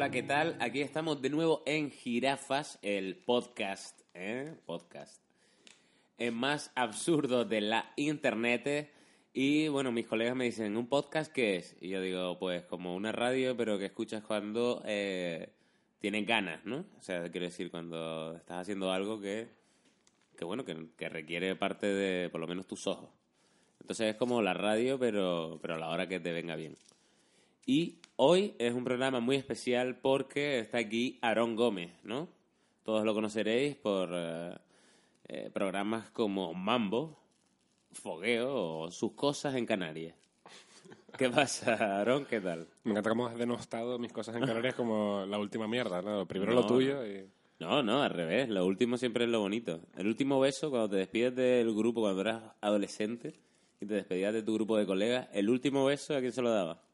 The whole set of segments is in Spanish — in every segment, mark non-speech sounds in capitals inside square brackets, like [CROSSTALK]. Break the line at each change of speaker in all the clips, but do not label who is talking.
hola, ¿qué tal? Aquí estamos de nuevo en Jirafas, el podcast, ¿eh? Podcast. El más absurdo de la internet. Y bueno, mis colegas me dicen, ¿un podcast qué es? Y yo digo, pues como una radio, pero que escuchas cuando eh, tienes ganas, ¿no? O sea, quiero decir, cuando estás haciendo algo que, que bueno, que, que requiere parte de por lo menos tus ojos. Entonces es como la radio, pero, pero a la hora que te venga bien. Y hoy es un programa muy especial porque está aquí Aarón Gómez, ¿no? Todos lo conoceréis por eh, eh, programas como Mambo, Fogueo o Sus Cosas en Canarias. ¿Qué pasa, Aarón? ¿Qué tal?
Me encanta cómo has denostado mis cosas en Canarias como la última mierda, ¿no? Primero
No,
lo tuyo y...
No, no, al revés. Lo último siempre es lo bonito. El último beso, cuando te despides del grupo, cuando eras adolescente y te despedías de tu grupo de colegas, el último beso, ¿a quién se lo daba?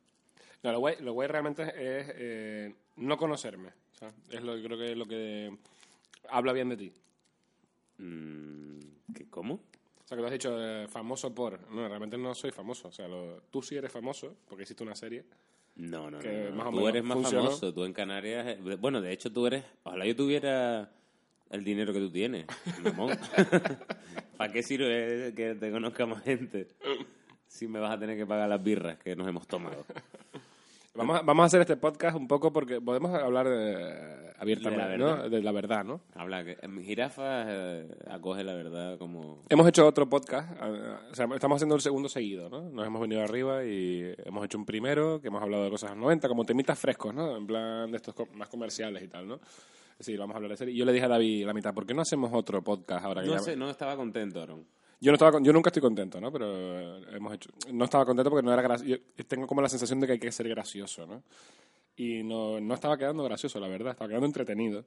No, lo guay, lo guay realmente es eh, no conocerme. o sea, es lo, creo que es lo que habla bien de ti.
Mm, ¿qué, ¿Cómo?
O sea, que tú has dicho eh, famoso por... No, realmente no soy famoso. O sea, lo- tú sí eres famoso porque hiciste una serie.
No, no,
Que
no, no.
más o
Tú eres más
funcionó.
famoso. Tú en Canarias... eh, Bueno, de hecho tú eres... Ojalá yo tuviera el dinero que tú tienes, mamón. [LAUGHS] ¿Para qué sirve que te conozca más gente? Si me vas a tener que pagar las birras que nos hemos tomado.
Vamos a, vamos a hacer este podcast un poco porque podemos hablar eh, abiertamente,
De la
¿no?
verdad.
De la verdad, ¿no?
Habla que... Jirafa eh, acoge la verdad como...
Hemos hecho otro podcast, eh, o sea, estamos haciendo el segundo seguido, ¿no? Nos hemos venido arriba y hemos hecho un primero que hemos hablado de cosas 90, como temitas frescos, ¿no? En plan de estos más comerciales y tal, ¿no? Sí, vamos a hablar de serie. Y yo le dije a David la mitad, ¿por qué no hacemos otro podcast ahora que
No
ya-
sé, no estaba contento, Aaron.
Yo no estaba, yo nunca estoy contento, ¿no? Pero eh, hemos hecho, no estaba contento porque no era gracioso. Tengo como la sensación de que hay que ser gracioso, ¿no? Y no, no estaba quedando gracioso, la verdad, estaba quedando entretenido.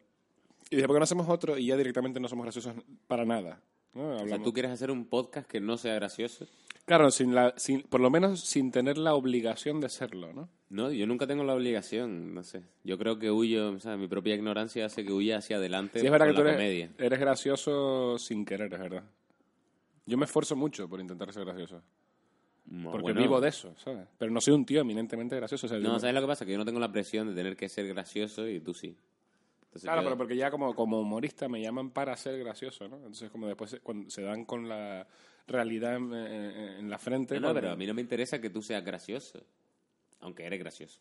Y dije, ¿por qué no hacemos otro? Y ya directamente no somos graciosos para nada. ¿no?
O sea, tú quieres hacer un podcast que no sea gracioso.
Claro, sin la, sin, por lo menos sin tener la obligación de serlo, ¿no?
No, yo nunca tengo la obligación, no sé. Yo creo que huyo, o sea, mi propia ignorancia hace que huya hacia adelante
Sí, es verdad que
con
tú
la
eres,
comedia.
eres gracioso sin querer, es verdad. Yo me esfuerzo mucho por intentar ser gracioso.
No,
Porque
bueno,
vivo de eso, ¿sabes? Pero no soy un tío eminentemente gracioso. o sea, yo
No, ¿sabes lo que pasa? Que yo no tengo la presión de tener que ser gracioso y tú sí. Entonces,
Claro,
yo-
pero porque ya como, como humorista me llaman para ser gracioso, ¿no? Entonces como después se- cuando se dan con la realidad en, en- en la frente...
No, no,
cuando-
pero a mí no me interesa que tú seas gracioso. Aunque eres gracioso.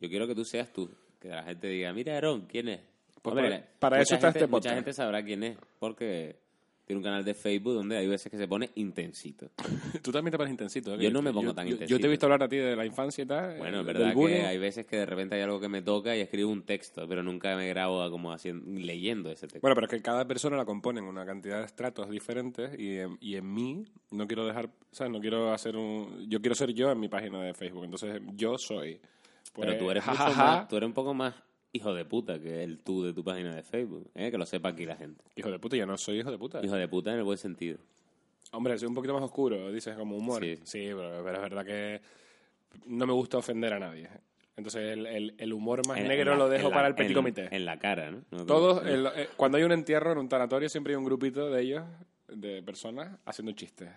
Yo quiero que tú seas tú. Que la gente diga, mira, Aaron, ¿quién es?
Pues
Hombre,
para- para
mucha
eso está este
Mucha
podcast.
gente sabrá quién es. Porque tiene un canal de Facebook donde hay veces que se pone intensito. [LAUGHS]
Tú también te pones intensito. ¿eh?
Yo no me pongo
yo-
tan
yo- Yo te
intensito.
he visto hablar a ti de la infancia y tal.
Bueno,
eh,
es verdad que hay veces que de repente hay algo que me toca y escribo un texto, pero nunca me grabo como haciendo, leyendo ese texto.
Bueno, pero es que cada persona la componen una cantidad de estratos diferentes y en, y en mí no quiero dejar, ¿sabes? No quiero hacer un... Yo quiero ser yo en mi página de Facebook, entonces yo soy... pues,
pero tú eres, [LAUGHS] mucho
jajaja,
más, tú eres un poco más hijo de puta que el tú de tu página de Facebook, ¿eh? que lo sepa aquí la gente.
Hijo de puta, ya no soy hijo de puta.
Hijo de puta en el buen sentido.
Hombre, soy un poquito más oscuro, dices, como humor.
Sí.
Sí, pero, pero es verdad que no me gusta ofender a nadie. Entonces el, el- el humor más
En-
negro
en la-
lo dejo
la-
para el petit
en-
comité.
En la cara, ¿no? No,
Todos, el- eh, cuando hay un entierro en un tanatorio, siempre hay un grupito de ellos, de personas, haciendo chistes.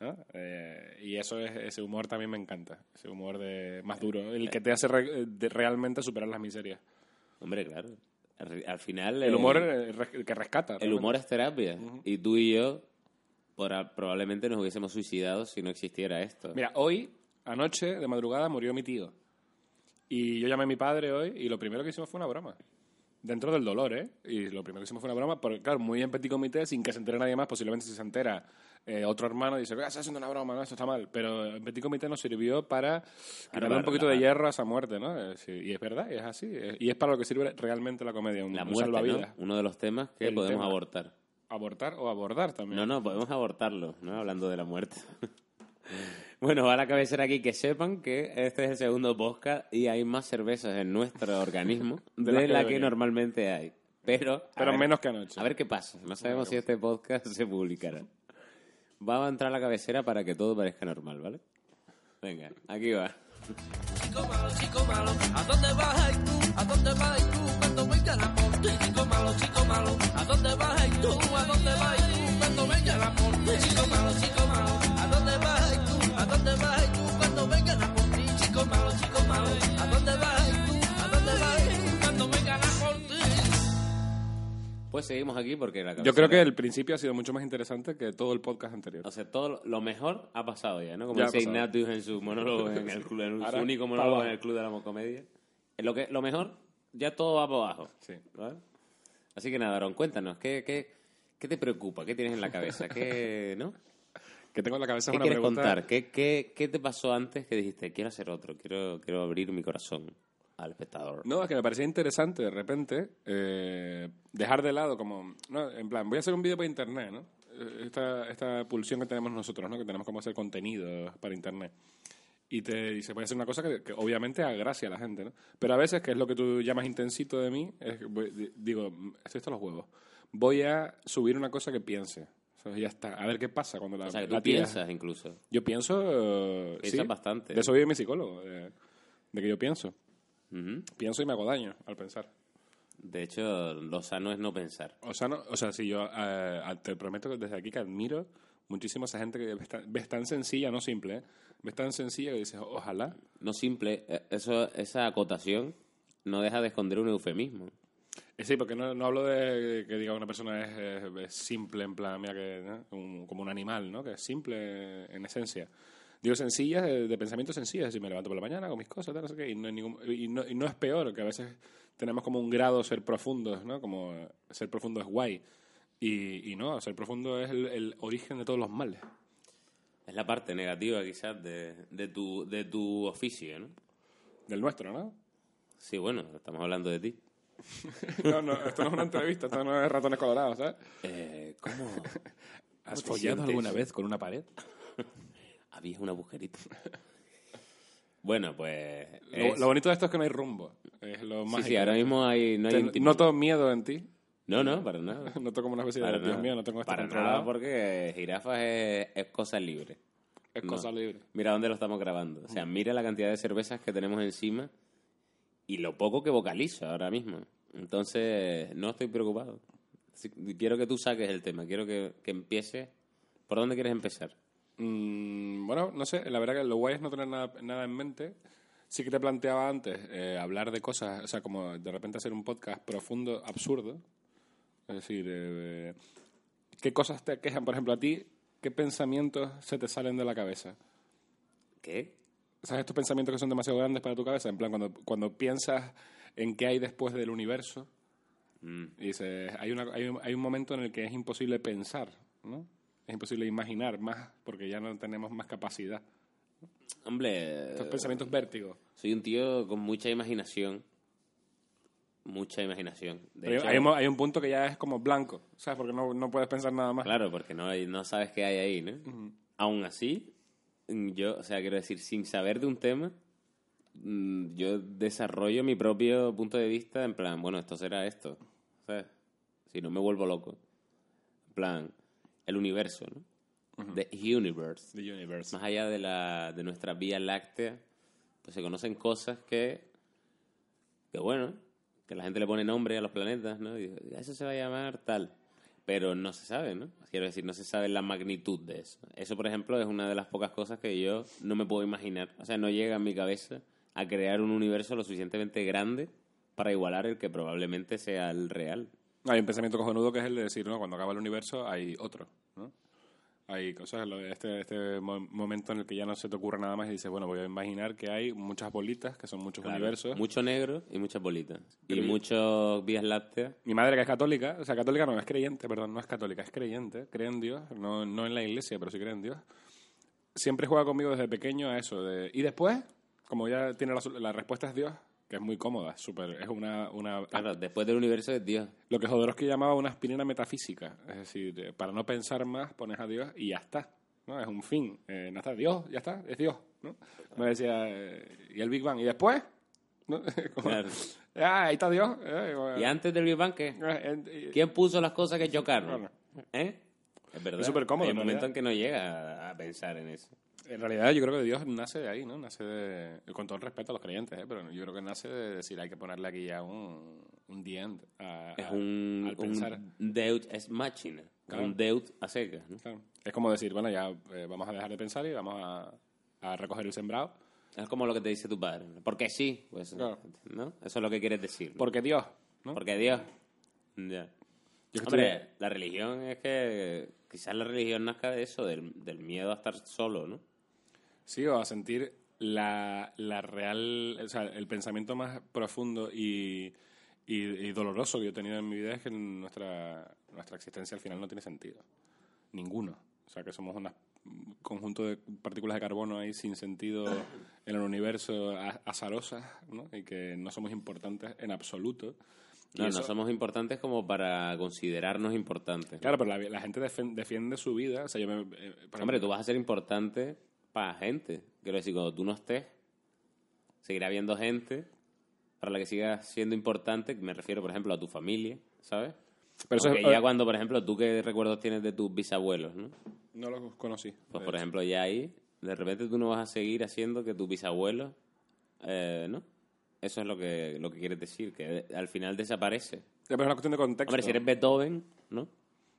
¿No? Eh, y eso es, ese humor también me encanta. Ese humor de más duro, el que te hace re- de realmente superar las miserias.
Hombre, claro. Al, al final...
El humor eh, que rescata.
El
realmente.
humor es terapia. Y tú y yo por- probablemente nos hubiésemos suicidado si no existiera esto.
Mira, hoy, anoche, de madrugada, murió mi tío. Y yo llamé a mi padre hoy y lo primero que hicimos fue una broma. Dentro del dolor, ¿eh? Y lo primero que hicimos fue una broma, porque claro, muy en petit comité, sin que se entere nadie más, posiblemente si se entera eh, otro hermano dice, "Ah, estás haciendo una broma, no, esto está mal. Pero en petit comité nos sirvió para quitarle un poquito de hierro a esa muerte, ¿no? Eh, sí, y es verdad, es así. eh, Y es para lo que sirve realmente la comedia, un,
la
un
muerte, ¿no?
salvavidas.
Uno de los temas que
El
podemos
tema.
abortar.
Abortar o abordar también.
No, no, podemos abortarlo, ¿no? Hablando de la muerte. [LAUGHS] bueno, va a la cabecera aquí que sepan que este es el segundo podcast y hay más cervezas en nuestro organismo [LAUGHS] de,
De que
la que
debería.
normalmente hay. Pero, a
Pero
ver-
menos que anoche.
A ver qué pasa. No sabemos si este podcast se publicará. Va a entrar a la cabecera para que todo parezca normal, ¿vale? Venga, aquí va.
Chico malo, chico malo, ¿a dónde vas y tú? ¿A dónde vas y tú cuando venga la porte? Chico malo, chico malo, ¿a dónde vas y tú? ¿A dónde vas y tú cuando venga la porte? Chico malo, chico malo, ¿a
después seguimos aquí porque la
Yo creo que el principio ha sido mucho más interesante que todo el podcast anterior.
O sea, todo lo- mejor ha pasado ya, ¿no? Como
Ya ha
dice
pasado.
Ignatius en su monólogo, en, el, club- en su
Ahora,
único
pa'
monólogo
abajo.
en el Club de la Comedia. Lo, que, lo mejor, ya todo va para abajo.
Sí.
¿vale? Así que nada, Aaron, cuéntanos, ¿qué, qué, qué te preocupa? ¿Qué tienes en la cabeza? ¿Qué, ¿no? [LAUGHS]
Que tengo en la cabeza
¿Qué
una
quieres
pregunta.
contar? ¿Qué, qué, ¿Qué te pasó antes que dijiste, quiero hacer otro, quiero, quiero abrir mi corazón al espectador?
No, es que me parecía interesante de repente eh, dejar de lado como, no, en plan, voy a hacer un vídeo para internet, ¿no? Eh, Esta, esta pulsión que tenemos nosotros, ¿no? Que tenemos como hacer contenido para internet. Y te dice, voy a hacer una cosa que, que obviamente haga gracia a la gente, ¿no? Pero a veces, que es lo que tú llamas intensito de mí, es que voy- di- digo, "Mm, estoy hasta los huevos. Voy a subir una cosa que piense. O sea, ya está. A ver qué pasa cuando la,
O sea, que
la
tú
tía-
piensas incluso.
Yo pienso... eh,
Piensas
sí,
bastante.
De eso vive mi psicólogo, de, de que yo pienso.
Ujú.
Pienso y me hago daño al pensar.
De hecho, lo sano es no pensar.
O sea, no, o sea, si yo eh, te prometo que desde aquí que admiro muchísimo a esa gente que ves tan, ves tan sencilla, no simple, ¿eh? ves tan sencilla que dices, ojalá.
No simple, eh, eso, esa acotación no deja de esconder un eufemismo.
Eh, sí, porque no, no hablo de que diga una persona es, es- es simple, en plan, mira, que, ¿no? Un- como un animal, ¿no? Que es simple en esencia. Digo sencilla, de, de pensamiento sencilla, si me levanto por la mañana, hago mis cosas, tal, no sé qué, y no, ningún- y, no, y no es peor, que a veces tenemos como un grado ser profundos, ¿no? Como ser profundo es guay. Y, y no, ser profundo es el, el origen de todos los males.
Es la parte negativa quizás de, de, tu, de tu oficio, ¿no?
Del nuestro, ¿no?
Sí, bueno, estamos hablando de ti. [LAUGHS]
No, no, esto no es una entrevista, esto no es ratones colorados, ¿sabes?
Eh, ¿Cómo? [LAUGHS]
¿Has
follado sientes? alguna vez
con una pared?
Había un agujerito. [LAUGHS] bueno, pues...
Lo,
es-
lo bonito de esto es que no hay rumbo. Es lo
sí,
más
sí, ahora mismo hay, no hay intimidad.
Noto miedo en ti.
No, no, para nada. [LAUGHS]
Noto como una especie de,
Para
Dios
nada.
mío, no tengo esto
Para
controlado.
nada, porque jirafas es, es cosa libre.
Es
no.
cosa libre.
Mira dónde lo estamos grabando. O sea, mira la cantidad de cervezas que tenemos encima y lo poco que vocalizo ahora mismo. Entonces, no estoy preocupado. Sí, Quiero que tú saques el tema. Quiero que, que empieces. ¿Por dónde quieres empezar?
Mm, bueno, no sé, la verdad que lo guay es no tener nada, nada en mente. Sí que te planteaba antes eh, hablar de cosas, o sea, como de repente hacer un podcast profundo, absurdo. Es decir, eh, ¿qué cosas te quejan, por ejemplo, a ti? ¿Qué pensamientos se te salen de la cabeza?
¿Qué?
¿Sabes estos pensamientos que son demasiado grandes para tu cabeza? En plan, cuando, cuando piensas en qué hay después del universo,
Mm.
y dices, hay, una, hay, un, hay un momento en el que es imposible pensar, ¿no? Es imposible imaginar más porque ya no tenemos más capacidad.
Hombre,
Estos pensamientos vértigo.
soy un tío con mucha imaginación. Mucha imaginación. De hecho,
hay, un, hay un punto que ya es como blanco, ¿sabes? Porque no, no puedes pensar nada más.
Claro, porque no, no sabes qué hay ahí, ¿no? Aún así, mm, yo, o sea, quiero decir, sin saber de un tema, mm, yo desarrollo mi propio punto de vista en plan, bueno, esto será esto, ¿sabes? Si no me vuelvo loco. En plan, el universo, ¿no? The universe.
The universe.
Más allá de, la, de nuestra vía láctea, pues se conocen cosas que, que bueno, que la gente le pone nombre a los planetas, ¿no? Y dice, eso se va a llamar tal. Pero no se sabe, ¿no? Quiero decir, no se sabe la magnitud de eso. Eso, por ejemplo, es una de las pocas cosas que yo no me puedo imaginar. O sea, no llega a mi cabeza a crear un universo lo suficientemente grande para igualar el que probablemente sea el real.
Hay un pensamiento cojonudo que es el de decir, ¿no? Cuando acaba el universo hay otro, ¿no? Hay cosas, este, este mo- momento en el que ya no se te ocurre nada más y dices, bueno, voy a imaginar que hay muchas bolitas, que son muchos
Claro,
universos.
Mucho negro y muchas bolitas. Y muchos vías lácteas.
Mi madre, que es católica, o sea, católica no, es creyente, perdón, no es católica, es creyente, cree en Dios, no, no en la iglesia, pero sí cree en Dios. Siempre juega conmigo desde pequeño a eso. De, y después, como ya tiene la, la respuesta es Dios, que es muy cómoda, súper, es una, una
Claro, después del universo es Dios.
lo que Jodorowsky llamaba una aspirina metafísica. Es decir, para no pensar más, pones a Dios y ya está. ¿no? Es un fin. Eh, no está Dios, ya está, es Dios. ¿no? Me decía, eh, y el Big Bang, ¿y después? ¿No? [LAUGHS] Como,
Claro.
Ah, ahí está Dios. eh,
¿Y antes del Big Bang qué?
eh,
¿Quién puso las cosas que chocaron? ¿Eh? Es verdad.
Es súper cómodo,
Hay un momento en que no llega a pensar en eso.
En realidad yo creo que Dios nace de ahí, ¿no? Nace de, con todo el respeto a los creyentes, ¿eh? pero yo creo que nace de decir hay que ponerle aquí ya un, un the end a-
Es
a-
un,
al pensar.
un Deus es máquina.
Claro.
Un Deus a secas. ¿no?
Claro. Es como decir, bueno, ya eh, vamos a dejar de pensar y vamos a, a recoger el sembrado.
Es como lo que te dice tu padre. ¿no? Porque sí, pues,
Claro.
¿no? Eso es lo que quieres decir. ¿no?
Porque Dios, ¿no?
Porque Dios. Ya.
Yo
Hombre, la religión es que quizás la religión nazca de eso, del, del miedo a estar solo, ¿no?
Sí, o a sentir la, la real, o sea, el pensamiento más profundo y, y, y doloroso que yo he tenido en mi vida es que nuestra, nuestra existencia al final no tiene sentido. Ninguno. O sea, que somos un conjunto de partículas de carbono ahí sin sentido en el universo, a- azarosas, ¿no? Y que no somos importantes en absoluto.
No,
eso-
no somos importantes como para considerarnos importantes.
Claro, pero la, la gente defiende su vida. O sea, yo me, eh,
Hombre,
ejemplo-
tú vas a ser importante para gente. Quiero decir, cuando tú no estés, seguirá habiendo gente para la que sigas siendo importante. Me refiero, por ejemplo, a tu familia, ¿sabes?
Pero eso
Aunque
es-
ya cuando, por ejemplo, tú qué recuerdos tienes de tus bisabuelos, ¿no?
No los conocí.
Pues, por ejemplo, ya ahí, de repente tú no vas a seguir haciendo que tus bisabuelos, eh, ¿no? Eso es lo que, lo que quieres decir, que al final desaparece.
Ya, pero es una cuestión de contexto.
Hombre, si eres Beethoven, ¿no?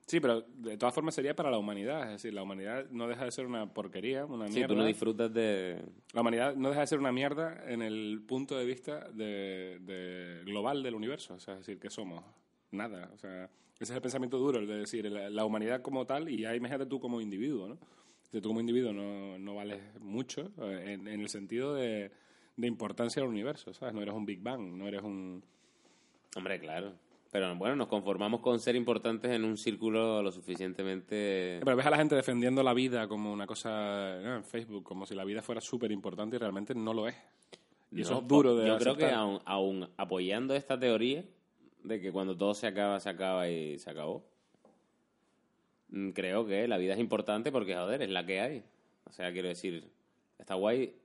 Sí, pero de todas formas sería para la humanidad. Es decir, la humanidad no deja de ser una porquería, una mierda.
tú no disfrutas de...
La humanidad no deja de ser una mierda en el punto de vista de, de global del universo. O sea, es decir, que somos nada. O sea, ese es el pensamiento duro, el de decir la, la humanidad como tal y ya imagínate tú como individuo, ¿no? Si tú como individuo no, no vales mucho eh, en, en el sentido de, de importancia del universo, ¿sabes? No eres un Big Bang, no eres un...
Hombre, claro. Pero bueno, nos conformamos con ser importantes en un círculo lo suficientemente...
Pero ves a la gente defendiendo la vida como una cosa ¿no? en Facebook, como si la vida fuera súper importante y realmente no lo es. Y eso
No,
es duro de
Yo creo que aún, aún apoyando esta teoría de que cuando todo se acaba, se acaba y se acabó, mm, creo que la vida es importante porque, joder, es la que hay. O sea, quiero decir, está guay.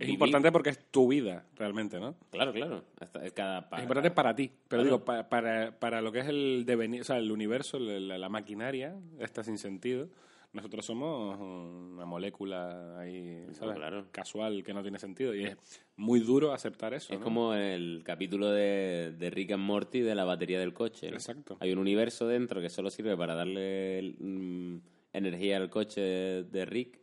Es
vivir-
importante porque es tu vida, realmente, ¿no?
Claro, claro. Está- es cada pa-
es importante para ti, pero
Claro.
digo, pa- para, para lo que es el devenir, o sea, el universo, la, la maquinaria, está sin sentido. Nosotros somos una molécula ahí, ¿sabes?
claro.
Casual, que no tiene sentido. Y es muy duro aceptar eso,
Es
¿no?
como el capítulo de, de Rick and Morty de la batería del coche. ¿no?
Exacto.
Hay un universo dentro que solo sirve para darle mm, energía al coche de Rick.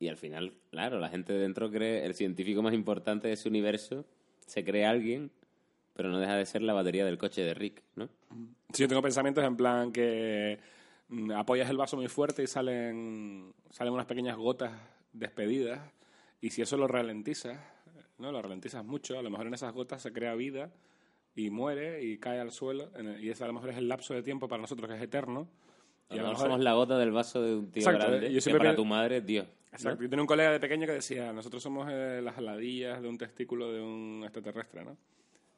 Y al final, claro, la gente dentro cree, el científico más importante de ese universo, se cree alguien, pero no deja de ser la batería del coche de Rick, ¿no?
Sí, yo tengo pensamientos en plan que mm, apoyas el vaso muy fuerte y salen, salen unas pequeñas gotas despedidas. Y si eso lo ralentizas, ¿no? Lo ralentizas mucho, a lo mejor en esas gotas se crea vida y muere y cae al suelo. y ese a lo mejor es el lapso de tiempo para nosotros que es eterno. Y a lo
mejor somos la gota del vaso de un tío
Exacto,
grande,
yo
que para tu madre Dios.
Exacto. Yo tenía un colega de pequeño que decía, nosotros somos eh, las aladillas de un testículo de un extraterrestre, ¿no?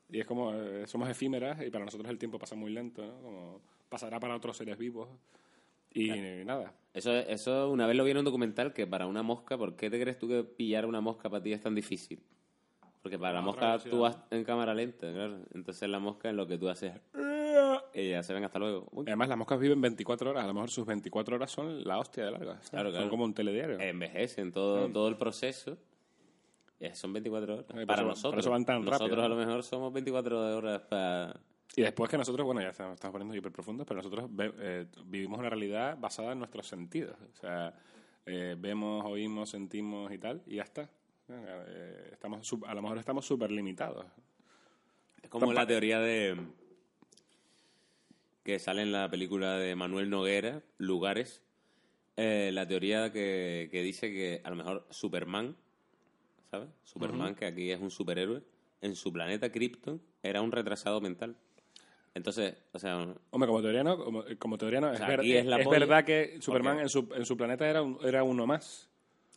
Y es como, eh, somos efímeras y para nosotros el tiempo pasa muy lento, ¿no? Como pasará para otros seres vivos. Y, nada.
Eso, eso una vez lo vi en un documental que para una mosca, ¿por qué te crees tú que pillar una mosca para ti es tan difícil? Porque para la
A
mosca tú vas en cámara lenta, claro. Entonces la mosca en lo que tú haces, ella se ven hasta luego. Uy,
Además, las moscas viven 24 horas. A lo mejor sus 24 horas son la hostia de largas. ¿sabes?
Claro,
Son
claro.
como un telediario.
envejecen todo, todo el proceso. Eh, Son 24 horas.
Por
para
eso- por
nosotros.
eso van tan
nosotros
rápido,
a lo mejor somos 24 horas para...
Y después que nosotros, bueno, ya estamos, estamos poniendo hiper profundos, pero nosotros eh, vivimos una realidad basada en nuestros sentidos. O sea, eh, vemos, oímos, sentimos y tal, y ya está. Eh, estamos, a lo mejor estamos súper limitados.
Es como
Tampa-
la teoría de... que sale en la película de Manuel Noguera, Lugares. Eh, la teoría que, que dice que a lo mejor Superman, ¿sabes? Superman, que aquí es un superhéroe, en su planeta Krypton era un retrasado mental. Entonces, o sea,
Hombre, como teoría no, como, como teoría no, es,
sea,
ver-
aquí es la
es
polla.
verdad que Superman en su, en su planeta era, un- era uno más.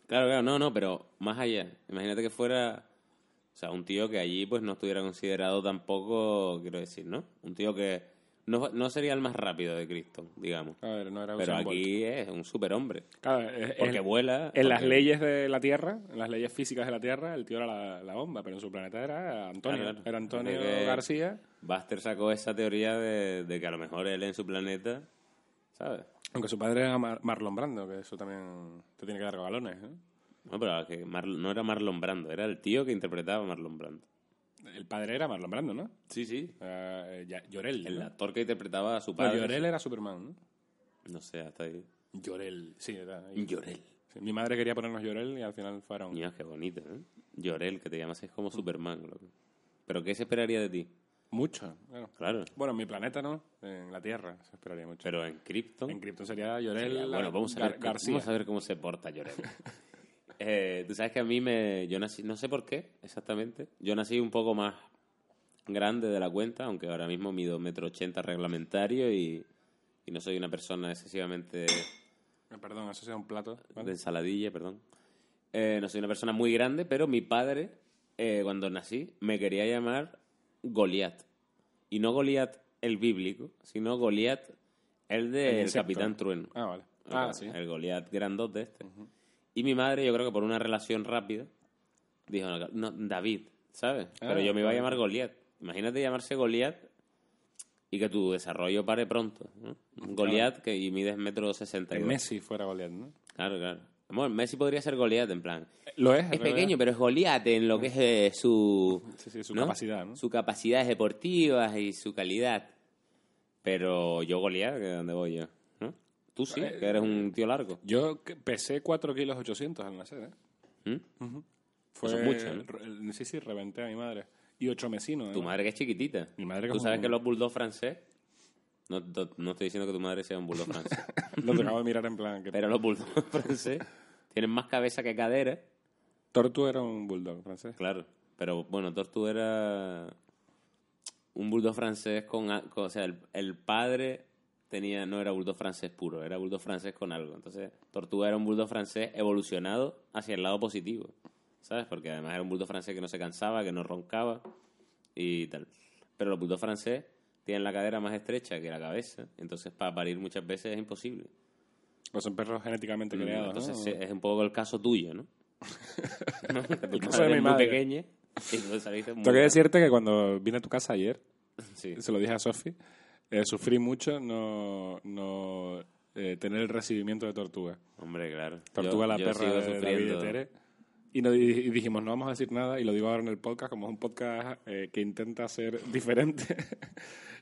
Claro, claro, no, no, pero más allá. Imagínate que fuera, o sea, un tío que allí pues no estuviera considerado tampoco, quiero decir, ¿no? Un tío que no, no sería el más rápido de Cristo, digamos.
A ver, no era
Pero
Bolt.
aquí es un superhombre.
Claro, es-
Porque
es-
vuela.
En las leyes de la Tierra, en las leyes físicas de la Tierra, el tío era la, la bomba, pero en su planeta era Antonio.
Claro.
Era Antonio García.
Buster sacó esa teoría de, de que a lo mejor él en su planeta, ¿sabes?
Aunque su padre era Mar- Marlon Brando, que eso también te tiene que dar galones. ¿eh?
No, pero que Mar- no era Marlon Brando, era el tío que interpretaba a Marlon Brando.
El padre era Marlon Brando, ¿no?
Sí, sí.
Ya- Llorel.
El
¿no?
actor que interpretaba a su padre.
Llorel era Superman, ¿no?
No sé, hasta ahí.
Llorel, sí, era. ahí.
Llorel.
Sí, Mi madre quería ponernos Llorel y al final fueron.
Mira, qué bonito, ¿eh? Llorel, que te llamas es como Superman, loco. ¿Pero qué se esperaría de ti?
Mucho. Bueno.
Claro.
Bueno, en mi planeta no, en la Tierra se esperaría mucho.
Pero en Krypton...
en Krypton sería Llorel
sería- bueno, vamos a,
Gar-
ver,
García.
vamos a ver cómo se porta Llorel. [LAUGHS] Eh, Tú sabes que a mí me... Yo nací... No sé por qué, exactamente. Yo nací un poco más grande de la cuenta, aunque ahora mismo mido metro ochenta reglamentario y, y no soy una persona excesivamente
Eh, Perdón, eso sea un plato. ¿vale?
de ensaladilla, perdón. Eh, no soy una persona muy grande, pero mi padre, eh, cuando nací, me quería llamar Goliat. Y no Goliat el bíblico, sino Goliat el
El
del
insecto.
Capitán Trueno.
Ah, vale.
El-
Ah, sí.
El Goliat grandote este. Y mi madre, yo creo que por una relación rápida, dijo, no, David, ¿sabes? Pero
Ah,
yo me iba a llamar Goliat. Imagínate llamarse Goliat y que tu desarrollo pare pronto. ¿no? Goliat que y mides metro sesenta y.
Messi fuera Goliat, ¿no?
Claro, claro. Bueno, Messi podría ser Goliat, en plan.
Lo es.
Es
realidad.
pequeño, pero es Goliat en lo que es eh, su...
Sí, sí, su
¿no?
capacidad, ¿no?
Sus capacidades deportivas y su calidad. Pero yo Goliat, que dónde voy yo? Tú sí,
Eh,
que eres un tío largo.
Yo pesé 4 kilos 800 al nacer, ¿eh?
¿Mm?
Fue,
Eso es mucho, ¿no?
re- Sí, sí, reventé a mi madre. Y 8 mesinos, ¿eh?
Tu madre que es chiquitita.
Mi madre que
Tú
es
sabes
un-
que los bulldogs francés... No, no, no estoy diciendo que tu madre sea un bulldog francés. [LAUGHS]
Lo acabo de mirar en plan. Que...
pero los bulldogs [LAUGHS] francés tienen más cabeza que cadera.
Tortu era un bulldog francés.
Claro, pero bueno, Tortu era un bulldog francés con, o sea, el, el padre tenía no era bulldog francés puro, era bulldog francés con algo. Entonces, Tortuga era un bulldog francés evolucionado hacia el lado positivo, ¿sabes? Porque además era un bulldog francés que no se cansaba, que no roncaba y tal. Pero los bulldogs francés tienen la cadera más estrecha que la cabeza, entonces para parir muchas veces es imposible.
O son perros genéticamente
Mm,
creados,
Entonces
¿no?
es un poco el caso tuyo, ¿no? [LAUGHS] Tu
El caso
madre
de mi
es muy pequeña y tú saliste muy
Tengo que decirte que cuando vine a tu casa ayer,
Sí.
se lo dije a Sofi, eh, sufrí mucho no, no eh, tener el recibimiento de Tortuga.
Hombre, claro.
Tortuga
Yo-
la
yo
perra de David y Tere. Y, no- y dijimos, no vamos a decir nada, y lo digo ahora en el podcast, como es un podcast eh, que intenta ser [LAUGHS] diferente,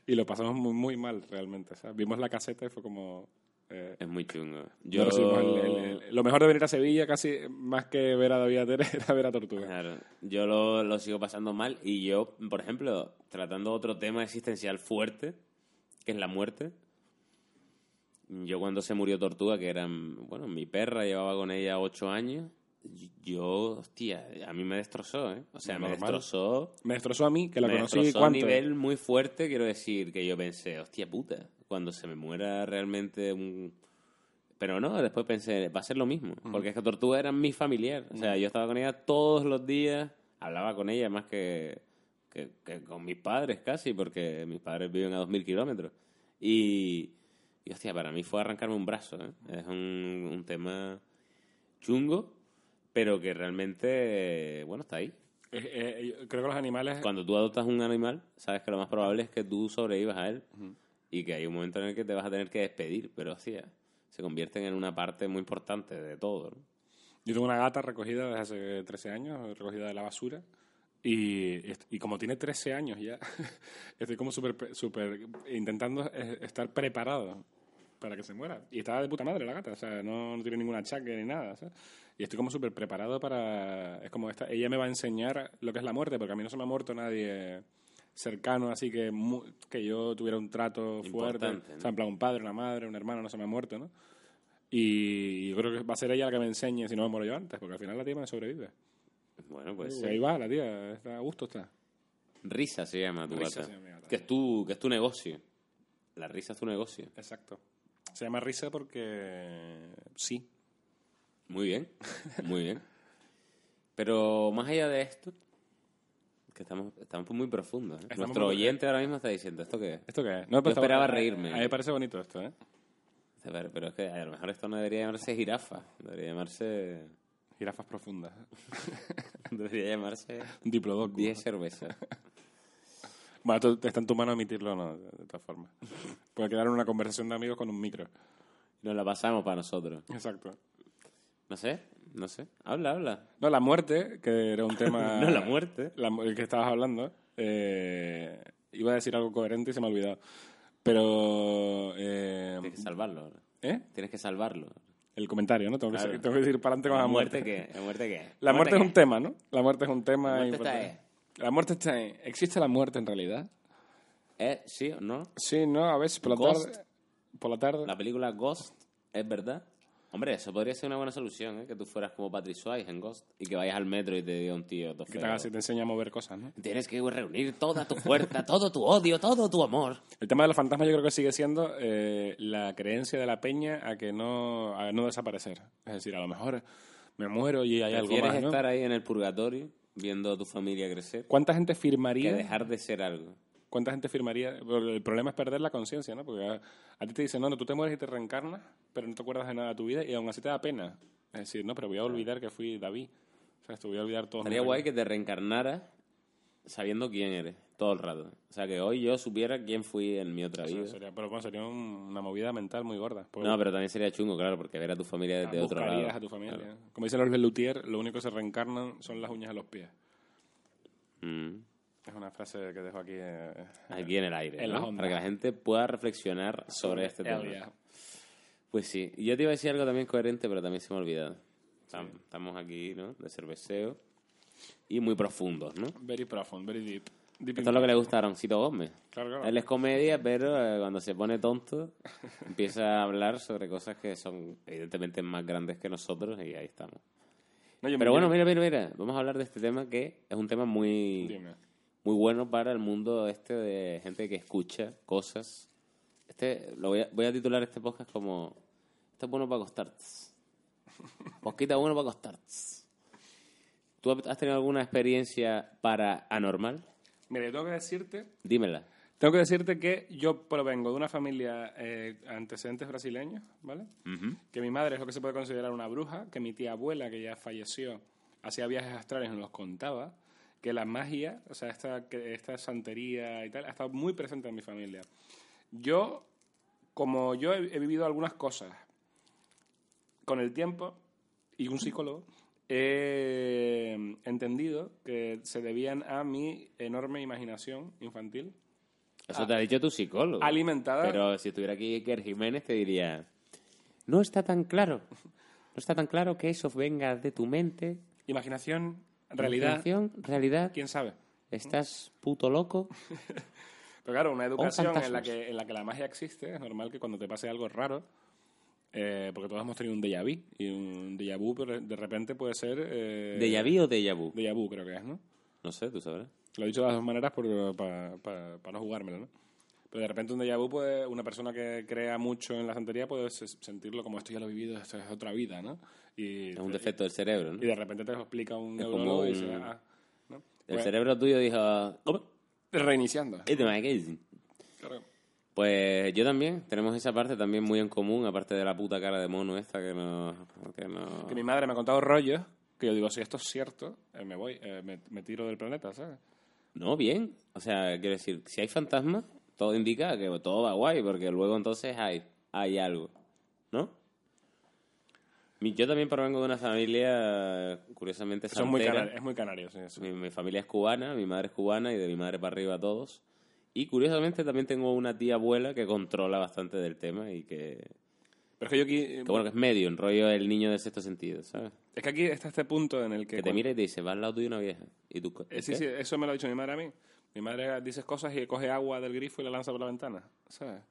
y lo pasamos muy, muy mal realmente. ¿sabes? Vimos la caseta y fue como... eh,
Es muy chungo.
no
Yo...
recibimos el- el- el- lo mejor de venir a Sevilla, casi más que ver a David y Tere, [LAUGHS] era ver a Tortuga.
Claro, yo lo, lo sigo pasando mal y yo, por ejemplo, tratando otro tema existencial fuerte, que es la muerte. Yo cuando se murió Tortuga, que era, bueno, mi perra, llevaba con ella ocho años, yo, hostia, a mí me destrozó, ¿eh? O sea, me
Normal.
destrozó
Me destrozó a mí, que la
me
conocí
destrozó a
cuánto.
nivel muy fuerte, quiero decir, que yo pensé, hostia puta, cuando se me muera realmente un... Pero no, después pensé, va a ser lo mismo, porque es que Tortuga era mi familiar, o sea, yo estaba con ella todos los días, hablaba con ella más que, que, que con mis padres casi, porque mis padres viven a 2.000 kilómetros. Y, y, hostia, para mí fue arrancarme un brazo, ¿eh? Es un, un tema chungo, pero que realmente, bueno, está ahí.
Eh, eh, creo que los animales...
Cuando tú adoptas un animal, sabes que lo más probable es que tú sobrevivas a él y que hay un momento en el que te vas a tener que despedir, pero hostia, se convierten en una parte muy importante de todo. ¿no?
Yo tengo una gata recogida desde hace 13 años, recogida de la basura. Y, y como tiene 13 años ya, [LAUGHS] estoy como súper súper intentando estar preparado para que se muera. Y estaba de puta madre la gata, o sea, no, no tiene ningún achaque ni nada. ¿sabes? Y estoy como súper preparado para... Es como esta, ella me va a enseñar lo que es la muerte, porque a mí no se me ha muerto nadie cercano, así que, mu- que yo tuviera un trato fuerte.
¿no?
O sea, en plan, un padre, una madre, un hermano no se me ha muerto, ¿no? Y yo creo que va a ser ella la que me enseñe si no me muero yo antes, porque al final la tía me sobrevive.
Bueno, pues
ahí va, la tía, está a gusto está.
Risa se llama tu
Risa
gata.
se llama mi gata.
Que es tu, que es tu negocio. La risa es tu negocio.
Exacto. Se llama risa porque sí.
Muy bien, muy bien. [LAUGHS] Pero más allá de esto, que estamos, estamos muy profundos. ¿eh?
Estamos
Nuestro
muy-
oyente ahora mismo está diciendo, ¿esto qué es?
¿Esto qué es? No,
Yo esperaba reírme.
A mí me parece bonito esto, ¿eh?
Pero es que a lo mejor esto no debería llamarse jirafa, debería llamarse...
Jirafas profundas. [LAUGHS]
Debería llamarse
diplodocus.
10 cervezas.
Bueno, está en tu mano emitirlo o no, de, de todas formas. Puede quedar en una conversación de amigos con un micro.
Nos la pasamos para nosotros.
Exacto.
No sé, no sé. Habla, habla.
No, la muerte, que era un tema... [LAUGHS]
No, la muerte.
la mu- el que estabas hablando, eh, iba a decir algo coherente y se me ha olvidado. Pero... eh,
Tienes que salvarlo. ahora.
¿eh?
Tienes que salvarlo.
El comentario, ¿no? Tengo que,
Claro.
seguir- tengo que ir para adelante con la,
¿La
muerte.
muerte qué? ¿La muerte qué?
La muerte es un tema, ¿no? La muerte es un tema
La muerte
importante.
está.
La muerte está ahí. ¿Existe la muerte en realidad?
¿Es sí o no?
Sí, no, a veces por la
Ghost.
tarde. Por la tarde.
La película Ghost, ¿es verdad? Hombre, eso podría ser una buena solución, ¿eh? Que tú fueras como Patrick Swayze en Ghost y que vayas al metro y te diga un tío
Que te,
feo.
haga así, te enseña a mover cosas, ¿no?
Tienes que reunir toda tu fuerza, [LAUGHS] todo tu odio, todo tu amor.
El tema de los fantasmas yo creo que sigue siendo eh, la creencia de la peña a que no, a no desaparecer. Es decir, a lo mejor me muero y hay algo más, ¿no?
estar ahí en el purgatorio viendo a tu familia crecer
¿Cuánta gente
que
firmaría?
dejar de ser algo.
¿Cuánta gente firmaría? El problema es perder la conciencia, ¿no? Porque a, a ti te dicen, no, no, tú te mueres y te reencarnas, pero no te acuerdas de nada de tu vida y aún así te da pena. Es decir, no, pero voy a olvidar que fui David. O sea, esto voy a olvidar todo.
Estaría guay que te reencarnaras sabiendo quién eres todo el rato. O sea, que hoy yo supiera quién fui en mi otra vida.
Sería, pero bueno, sería un- una movida mental muy gorda. Porque
No, pero también sería chungo, claro, porque ver a tu familia desde otro lado.
a tu familia.
Claro.
Como dicen los Lelutier, lo único que se reencarnan son las uñas de los pies.
Mm.
Es una frase que dejo aquí. eh,
Aquí en el aire. Para que la gente pueda reflexionar sobre este tema. Pues sí. Yo te iba a decir algo también coherente, pero también se me ha olvidado. Estam- Estamos aquí, ¿no? De cerveceo. Y muy profundos, ¿no?
Very profound, very deep. Deep
Esto es lo que le gusta a Aroncito Gómez.
Claro, claro.
Él es comedia, pero eh, cuando se pone tonto [LAUGHS] empieza a hablar sobre cosas que son evidentemente más grandes que nosotros y ahí estamos.
No,
Pero bueno, mira, mira, mira. Vamos a hablar de este tema que es un tema muy,
Dime.
Muy bueno para el mundo este de gente que escucha cosas. Este, lo voy a, voy a titular este podcast como Esto es bueno para acostarte. [LAUGHS] Posquita bueno para acostarte. ¿Tú has tenido alguna experiencia para anormal?
Mira, yo tengo que decirte
Dímela.
Tengo que decirte que yo provengo de una familia eh, antecedentes brasileños, ¿vale? Que mi madre es lo que se puede considerar una bruja, que mi tía abuela, que ya falleció, hacía viajes astrales y nos los contaba, que la magia, o sea, esta, esta santería y tal, ha estado muy presente en mi familia. Yo, como yo he, he vivido algunas cosas con el tiempo y un psicólogo, he entendido que se debían a mi enorme imaginación infantil
Eso te ha dicho tu psicólogo.
alimentada
Pero si estuviera aquí Iker Jiménez te diría, no está tan claro. No está tan claro que eso venga de tu mente.
Imaginación, realidad,
realidad.
quién sabe.
¿Estás puto loco? [LAUGHS]
Pero claro, una educación en la, que, en la que la magia existe, es normal que cuando te pase algo raro, eh, porque todos hemos tenido un déjà vu, y un déjà vu pero de repente puede ser... Eh,
¿De vu o de vu?
Déjà vu creo que es, ¿no?
No sé, tú sabrás.
Lo he dicho de las dos maneras para no jugármelo, ¿no? Pero de repente un déjà vu puede, una persona que crea mucho en la santería puede se- sentirlo como esto ya lo he vivido, esto es otra vida, ¿no? Y,
Es un defecto del cerebro, ¿no?
y de repente te lo explica un
Es
neurólogo y dice,
un-
ah, ¿no?
El
Pues,
cerebro tuyo dijo, ¿cómo?
reiniciando. Claro.
Pues yo también, tenemos esa parte también muy en común, aparte de la puta cara de mono esta que no... Que no...
Que mi madre me ha contado rollos que yo digo, si esto es cierto, eh, me voy, eh, me, me tiro del planeta, ¿sabes?
No, bien. O sea, quiero decir, si hay fantasmas, todo indica que todo va guay, porque luego entonces hay, hay algo, ¿no? Yo también provengo de una familia, curiosamente,
Son muy
santera.
cana- es muy canario, sí.
Mi, mi familia es cubana, mi madre es cubana y de mi madre para arriba todos. Y curiosamente también tengo una tía abuela que controla bastante del tema y que,
Pero es que yo aquí,
que bueno, que es medio, en rollo el niño del sexto sentido, ¿sabes?
es que aquí está este punto en el que...
Que te
cuando-
mira y te dice, va al lado tuyo una vieja. Y tú,
Eh, sí, sí, eso me lo ha dicho mi madre a mí. Mi madre dice cosas y coge agua del grifo y la lanza por la ventana, ¿sabes?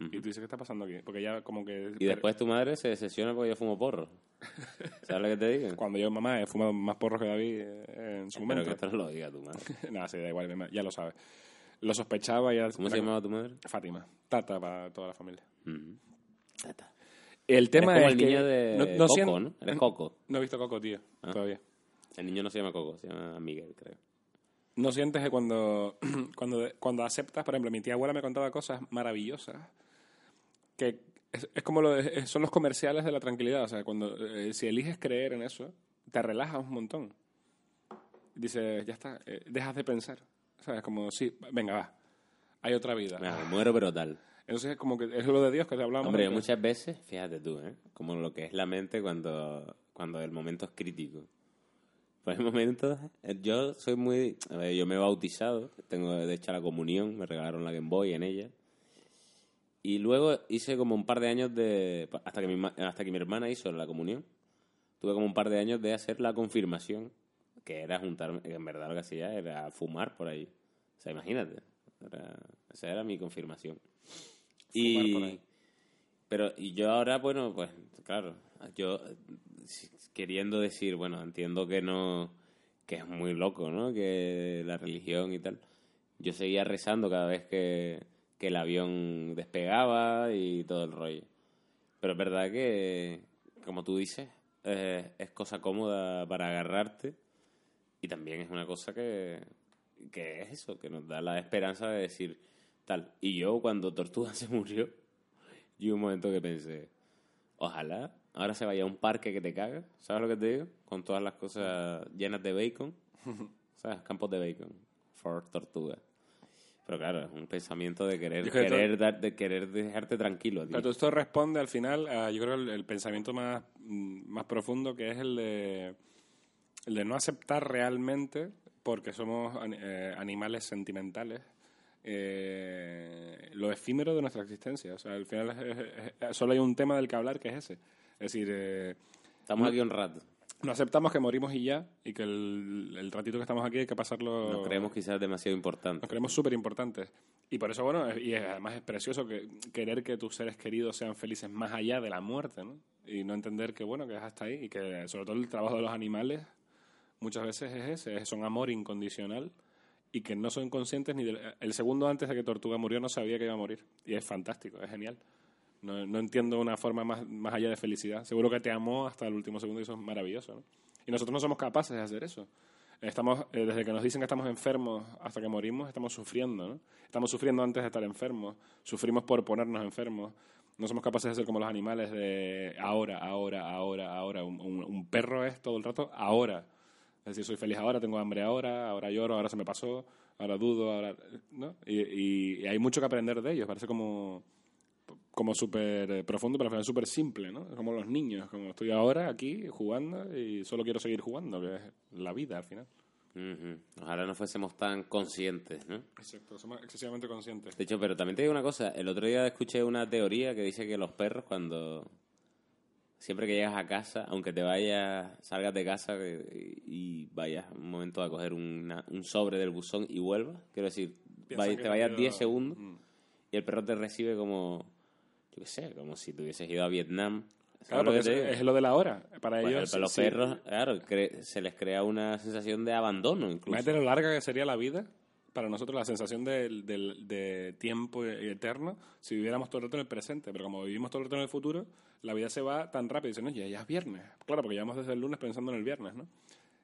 Y tú dices, ¿qué está pasando aquí? Porque ya como que...
Y después tu madre se decepciona porque yo fumo porro. [LAUGHS] ¿Sabes lo que te digo?
Cuando yo, mamá, he fumado más porros que David eh, en su
Espero
momento.
que esto no lo diga tu madre. [LAUGHS]
Nada, sí, da igual, mi madre, ya lo sabe. Lo sospechaba y ya...
¿Cómo se llamaba tu madre?
Fátima. Tata para toda la familia.
Tata.
El tema
Eres como
es
el
que
niño de
no, no
Coco, ¿no? Eres Coco.
No he visto Coco, tío,
Ah.
todavía.
El niño no se llama Coco, se llama Miguel, creo.
¿No sientes que cuando, [CLEARS THROAT] cuando, cuando aceptas, por ejemplo, mi tía abuela me contaba cosas maravillosas, que es, es como lo de- son los comerciales de la tranquilidad, o sea, cuando eh, si eliges creer en eso, te relajas un montón. Dices, ya está, eh, dejas de pensar. O sea, es como, sí, venga, va, hay otra vida.
Ah, me muero pero tal.
Entonces es como que es lo de Dios que te hablamos.
Hombre, muchas veces, fíjate tú, ¿eh? Como lo que es la mente cuando, cuando el momento es crítico. Por el momento, eh, yo soy muy... a ver, yo me he bautizado, tengo de hecho la comunión, me regalaron la Game Boy en ella. Y luego hice como un par de años de... Hasta que mi, hasta que mi hermana hizo la comunión, tuve como un par de años de hacer la confirmación, que era juntarme, que en verdad lo que hacía era fumar por ahí. O sea, imagínate. Era- esa era mi confirmación.
Fumar
Y,
por ahí.
pero, y yo ahora, bueno, pues, claro, yo queriendo decir, bueno, entiendo que no, que es muy loco, ¿no? Que la religión y tal. Yo seguía rezando cada vez que, que el avión despegaba y todo el rollo. Pero es verdad que, como tú dices, es cosa cómoda para agarrarte y también es una cosa que, que es eso, que nos da la esperanza de decir tal. Y yo cuando Tortuga [LAUGHS] se murió, yo un momento que pensé, ojalá ahora se vaya a un parque que te caga, ¿sabes lo que te digo? Con todas las cosas llenas de bacon, [LAUGHS] ¿sabes? Campos de bacon, for Tortuga. Pero claro, es un pensamiento de querer,
que
querer, dar- de querer dejarte tranquilo. tío.
Pero esto responde al final a, yo creo, el, el pensamiento más, mm, más profundo que es el de, el de no aceptar realmente, porque somos eh, animales sentimentales, eh, lo efímero de nuestra existencia. O sea, al final es- es- es- solo hay un tema del que hablar que es ese. Es decir, eh,
Estamos aquí un rato.
no aceptamos que morimos y ya, y que el, el ratito que estamos aquí hay que pasarlo...
Nos creemos quizás demasiado importantes.
Nos creemos súper importantes. Y por eso, bueno, y es- además es precioso que querer que tus seres queridos sean felices más allá de la muerte, ¿no? Y no entender que, bueno, que es hasta ahí y que sobre todo el trabajo de los animales muchas veces es ese, es- son amor incondicional y que no son conscientes ni del... El segundo antes de que Tortuga murió no sabía que iba a morir. Y es fantástico, es genial. No, no entiendo una forma más, más allá de felicidad. Seguro que te amó hasta el último segundo y eso es maravilloso. Y nosotros no somos capaces de hacer eso. Estamos, eh, desde que nos dicen que estamos enfermos hasta que morimos, estamos sufriendo. Estamos sufriendo antes de estar enfermos, sufrimos por ponernos enfermos. No somos capaces de ser como los animales de ahora, ahora, ahora, ahora. Un, un- perro es todo el rato ahora. Es decir, soy feliz ahora, tengo hambre ahora, ahora lloro, ahora se me pasó, ahora dudo, ahora... ¿no? Y- y hay mucho que aprender de ellos, parece como como súper eh, profundo, pero al final súper simple, ¿no? Es como los niños, como estoy ahora aquí jugando y solo quiero seguir jugando, que es la vida al final.
Ujú. Ojalá no fuésemos tan conscientes, ¿no?
Exacto, somos excesivamente conscientes.
De hecho, pero también te digo una cosa. El otro día escuché una teoría que dice que los perros cuando... Siempre que llegas a casa, aunque te vayas, salgas de casa eh, y, vayas un momento a coger una- un sobre del buzón y vuelvas, quiero decir,
Piensan
vay-
que
te vayas
queda-
10 segundos
Mm.
y el perro te recibe como, yo qué sé, como si te hubieses ido a Vietnam. ¿Sabes
Claro, porque es, lo de la hora. Para
Pues,
ellos,
para los
sí,
perros, claro, se les crea una sensación de abandono incluso.
Imagínate lo larga que sería la vida. Para nosotros la sensación del- de, tiempo eterno si viviéramos todo el rato en el presente. Pero como vivimos todo el rato en el futuro, la vida se va tan rápido. Dicen, no, ya, ya es viernes. Claro, porque llevamos desde el lunes pensando en el viernes, ¿no?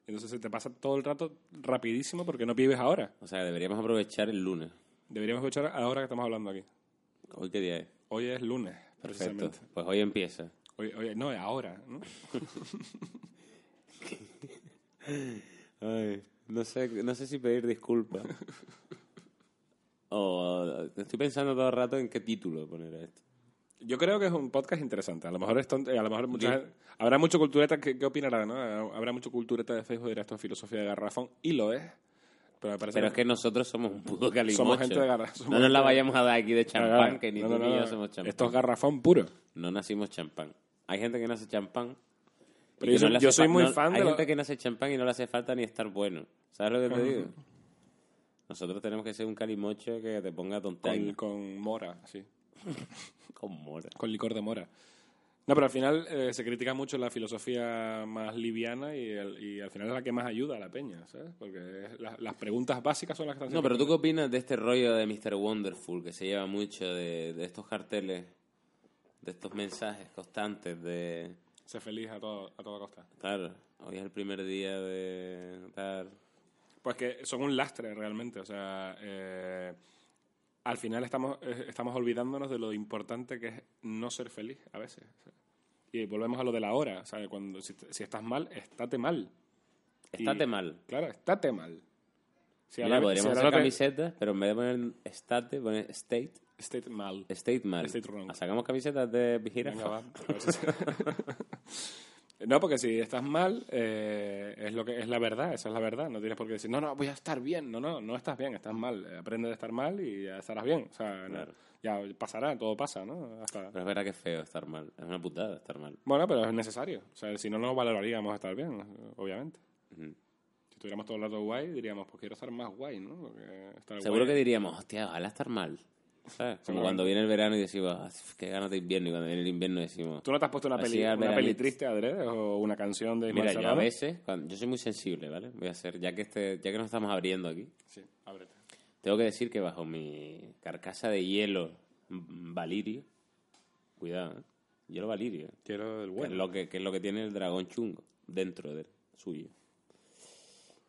Entonces se te pasa todo el rato rapidísimo porque no vives ahora.
O sea, deberíamos aprovechar el lunes.
Deberíamos escuchar ahora que estamos hablando aquí.
¿Hoy qué día es?
Hoy es lunes,
Perfecto.
precisamente.
Pues hoy empieza.
Hoy, hoy- no, es ahora, ¿no? [LAUGHS]
Ay, no sé, no sé si pedir disculpas. o estoy pensando todo el rato en qué título poner a esto.
Yo creo que es un podcast interesante. A lo mejor, es tonto- a lo mejor mucha habrá mucho cultureta que, que opinará, ¿no? Habrá mucho cultureta de Facebook dirá esto es filosofía de garrafón y lo es. Pero
es que nosotros somos un puto calimocho.
Somos gente de garra- somos
No nos la vayamos a dar aquí de champán, que ni
no,
tú
no,
ni yo somos champán.
Esto es garrafón puro.
No nacimos champán. Hay gente que nace champán.
Pero yo soy- yo muy fan
Hay
de lo-
gente que nace champán y no le hace falta ni estar bueno. ¿Sabes lo que te digo? Nosotros tenemos que ser un calimocho que te ponga
Con,
tontaño.
con mora, sí. [LAUGHS]
Con mora.
Con licor de mora. No, pero al final eh, se critica mucho la filosofía más liviana y, el- y al final es la que más ayuda a la peña, ¿sabes? Porque es la- las preguntas básicas son las que están
No, pero ¿tú qué opinas de este rollo de Mr. Wonderful que se lleva mucho de, de estos carteles, de estos mensajes constantes de...
Sé feliz a, todo, a toda costa.
Claro, hoy es el primer día de tal...
Pues que son un lastre realmente, o sea, eh, al final estamos, eh, estamos olvidándonos de lo importante que es no ser feliz a veces. Y volvemos a lo de la hora, ¿sabes? Cuando, si, si estás mal, estate mal.
Estate
Y-
mal.
Claro, estate mal. Si
Mira, podríamos hacer camisetas, pero en vez de poner estate, poner state,
Estate mal.
state mal.
State wrong.
Sacamos camisetas de
Venga,
jirafa.
va. A ver si- [LAUGHS] No, porque si estás mal, eh, es lo que es la verdad, esa es la verdad. No tienes por qué decir, no, no, voy a estar bien. No, no, no estás bien, estás mal. Eh, Aprende de estar mal y ya estarás bien. O sea, no-
Claro.
Ya pasará, todo pasa, ¿no? Hasta...
Pero es verdad que es feo estar mal. Es una putada estar mal.
Bueno, pero es necesario. O sea, si no, no valoraríamos estar bien, obviamente.
Ujú.
Si estuviéramos todo el rato guay, diríamos, pues quiero estar más guay, ¿no? Porque estar
Seguro que
guay-
diríamos, hostia, ojalá estar mal. ¿Sabes? [LAUGHS] Como cuando viene el verano y decimos, "Ah, qué ganas de invierno. Y cuando viene el invierno decimos,
¿Tú no te has puesto una peli, una peli triste adrede o una canción de
mira, yo a veces, cuando- yo soy muy sensible, ¿vale? Voy a hacer, ya que, este, ya que nos estamos abriendo aquí,
Sí, ábrete.
Tengo que decir que bajo mi carcasa de hielo mm, valirio, cuidado, ¿eh? hielo valirio, ¿eh?
Quiero el
que,
bueno.
es lo que, que es lo que tiene el dragón chungo dentro de suyo.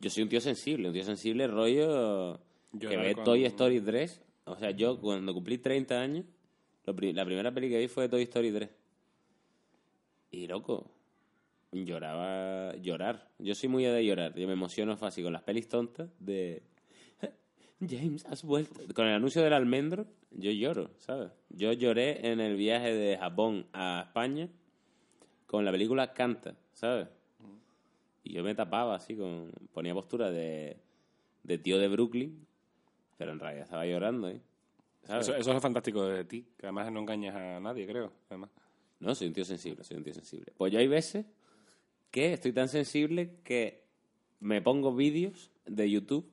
Yo soy un tío sensible, un tío sensible rollo que
Llorar
ve Toy Story 3. O sea, yo cuando cumplí 30 años, lo pri- la primera peli que vi fue Toy Story 3. Y loco, lloraba, llorar. Yo soy muy de llorar, yo me emociono fácil con las pelis tontas de... James, has vuelto. Con el anuncio del almendro, yo lloro, ¿sabes? Yo lloré en el viaje de Japón a España con la película Canta, ¿sabes? Y yo me tapaba así, con ponía postura de, de tío de Brooklyn, pero en realidad estaba llorando, ¿eh? ¿Sabes?
Eso, eso es lo fantástico de ti, que además no engañas a nadie, creo. Además.
No, soy un tío sensible, soy un tío sensible. Pues yo hay veces que estoy tan sensible que me pongo vídeos de YouTube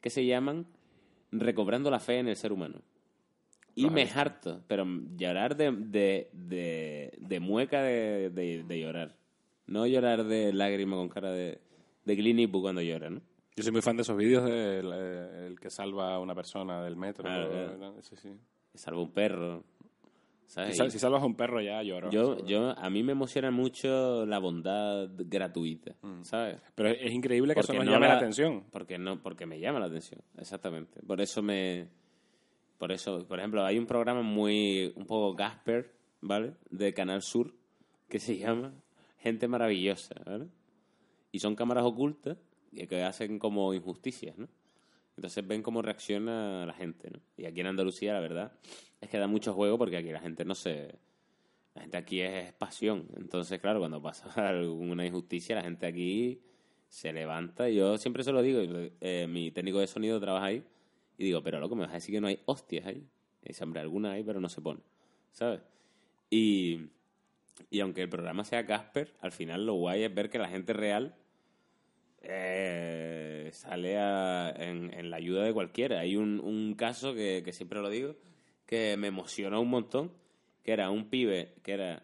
que se llaman Recobrando la fe en el ser humano. Y
Los
me
visto.
harto, pero llorar de, de, de, de mueca de, de, llorar. No llorar de lágrima con cara de, de Clint Eastwood cuando llora, ¿no?
Yo soy muy fan de esos vídeos del el que salva a una persona del metro.
Claro,
o-
claro.
sí, sí.
Que salva un perro. ¿Sabes?
Si, si salvas a un perro ya lloro.
yo, yo, a mí me emociona mucho la bondad gratuita, ¿sabes?
Pero es, increíble que eso
Porque
nos
no
llame la,
la-
atención.
Porque no, porque me llama la atención, exactamente. Por eso me, por eso, por ejemplo, hay un programa muy, un poco Gasper, ¿vale? De Canal Sur que se llama Gente Maravillosa, ¿vale? Y son cámaras ocultas que hacen como injusticias, ¿no? Entonces ven cómo reacciona la gente, ¿no? Y aquí en Andalucía, la verdad, es que da mucho juego porque aquí la gente no se... La gente aquí es pasión. Entonces, claro, cuando pasa [LAUGHS] alguna injusticia, la gente aquí se levanta. Y yo siempre se lo digo. eh, mi técnico de sonido trabaja ahí. Y digo, pero loco, me vas a decir que no hay hostias ahí. Y dice, alguna hay, pero no se pone. ¿Sabes? Y, y aunque el programa sea Casper, al final lo guay es ver que la gente real eh, sale a- en, la ayuda de cualquiera. Hay un, un caso que siempre lo digo, que me emocionó un montón, que era un pibe, que era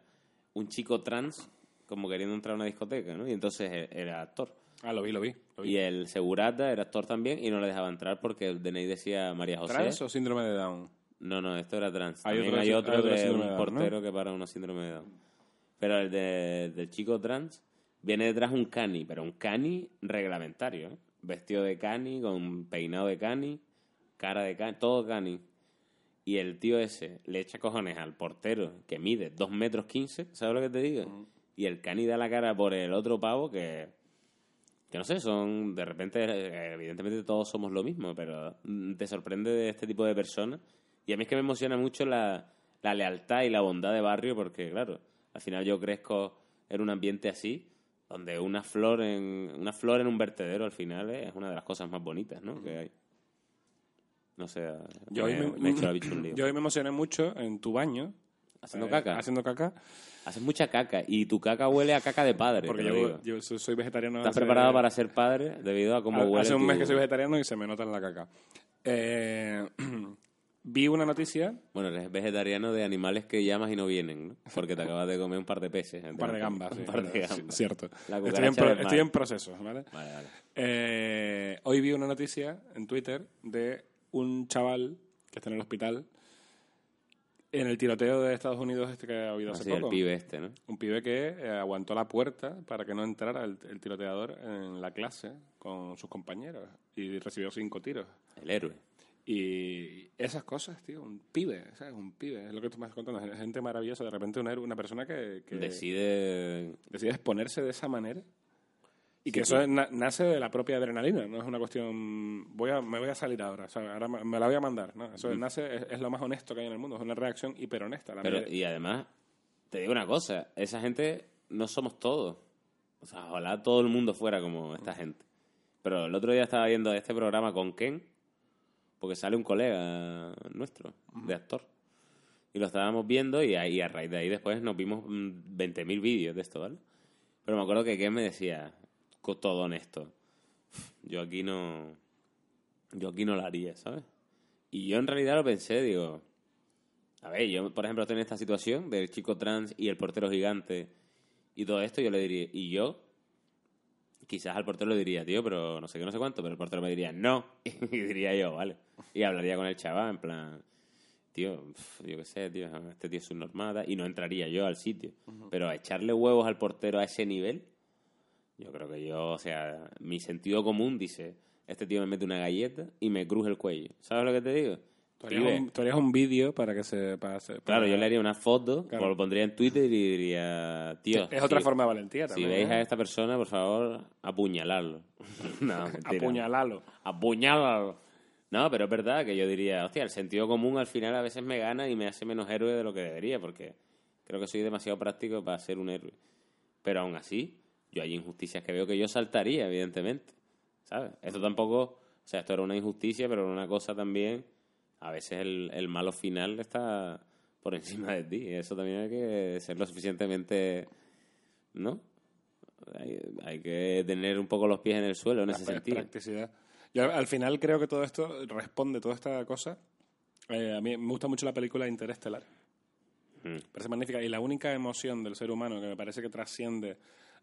un chico trans, como queriendo entrar a una discoteca, ¿no? Y entonces e- era actor.
Ah, lo vi, lo vi. lo vi.
Y el segurata era actor también y no le dejaba entrar porque el DNI decía María José.
¿Trans o síndrome de Down?
No, no, esto era trans.
Hay
También
otro
hay otro,
hay otro
de un
de Down, ¿no?
portero que para una síndrome de Down. Pero el de- del chico trans viene detrás un cani, pero un cani reglamentario, ¿eh? Vestido de cani, con peinado de cani, cara de cani, todo cani. Y el tío ese le echa cojones al portero que mide 2 metros 15, ¿sabes lo que te digo? Y el cani da la cara por el otro pavo que, que no sé, son, de repente, eh, evidentemente todos somos lo mismo, pero te sorprende de este tipo de personas. Y a mí es que me emociona mucho la, la lealtad y la bondad de barrio porque, claro, al final yo crezco en un ambiente así, donde una flor en, una flor en un vertedero al final es una de las cosas más bonitas, ¿no? Que hay. No sé,
Yo
me,
hoy me,
me he bicho lío.
yo hoy me emocioné mucho en tu baño.
Haciendo
eh,
caca.
Haciendo caca.
Haces mucha caca y tu caca huele a caca de padre.
Porque yo, soy vegetariano.
¿Estás
hace-
preparado para ser padre debido a cómo huele
Hace un
tu-
mes que soy vegetariano y se me nota en la caca. Eh, [CLEARS THROAT] vi una noticia,
Bueno, eres vegetariano de animales que llamas y no vienen, ¿no? Porque te acabas de comer un par de peces.
un par de gambas. sí,
Un par de gambas.
cierto. En, pro- estoy en proceso, ¿vale?
Vale, vale.
Eh, hoy vi una noticia en Twitter de un chaval que está en el hospital en el tiroteo de Estados Unidos este que ha habido hace
el
poco.
pibe este, ¿no?
Un pibe que eh, aguantó la puerta para que no entrara el, el tiroteador en la clase con sus compañeros y recibió cinco tiros.
El héroe.
Y esas cosas, tío, un pibe, ¿sabes? Un pibe, es lo que tú me estás contando. Gente maravillosa, de repente una, una persona que, que
Decide...
decide exponerse de esa manera. Y que
Sí,
eso na- nace de la propia adrenalina, no es una cuestión, voy a, me voy a salir ahora, o sea, ahora me, la voy a mandar. ¿no? Eso nace, es, es lo más honesto que hay en el mundo, es una reacción hiperhonesta. La
Pero, y además, te digo una cosa, esa gente no somos todos. O sea, ojalá todo el mundo fuera como esta gente. Pero el otro día estaba viendo este programa con Ken, porque sale un colega nuestro, de actor. Y lo estábamos viendo y, ahí, a raíz de ahí después nos vimos mm, 20.000 vídeos de esto, ¿vale? Pero me acuerdo que Ken me decía, todo honesto, yo aquí no, yo aquí no lo haría, ¿sabes? Y yo en realidad lo pensé, digo, a ver, yo por ejemplo estoy en esta situación del chico trans y el portero gigante y todo esto, yo le diría, y yo quizás al portero le diría, tío, pero no sé qué, no sé cuánto, pero el portero me diría, no, [LAUGHS] y diría yo, vale, y hablaría con el chaval en plan, tío, pf, yo qué sé, tío, este tío es subnormal, y no entraría yo al sitio, pero a echarle huevos al portero a ese nivel, yo creo que yo, o sea, mi sentido común dice, este tío me mete una galleta y me cruje el cuello, ¿sabes lo que te digo?
Tú harías, un, vídeo para que se... Para hacer-
Claro, yo le haría una foto,
Claro.
lo pondría en Twitter y diría, tío.
Es otra
si-
forma de valentía
Si
también.
veis
¿eh?
a esta persona, por favor, apuñalarlo. [LAUGHS] no.
Apuñalalo.
Apuñálalo. No, pero es verdad que yo diría, hostia, el sentido común al final a veces me gana y me hace menos héroe de lo que debería, porque creo que soy demasiado práctico para ser un héroe. Pero aún así, yo hay injusticias que veo que yo saltaría, evidentemente. ¿Sabes? Esto tampoco, o sea, esto era una injusticia, pero era una cosa también, a veces el, el malo final está por [LAUGHS] encima de ti. Eso también hay que ser lo suficientemente, ¿no? Hay, hay que tener un poco los pies en el suelo en ese
pra-
sentido.
practicidad. Yo al final creo que todo esto responde, toda esta cosa. eh, a mí me gusta mucho la película Interestelar.
Mm.
Parece magnífica. Y la única emoción del ser humano que me parece que trasciende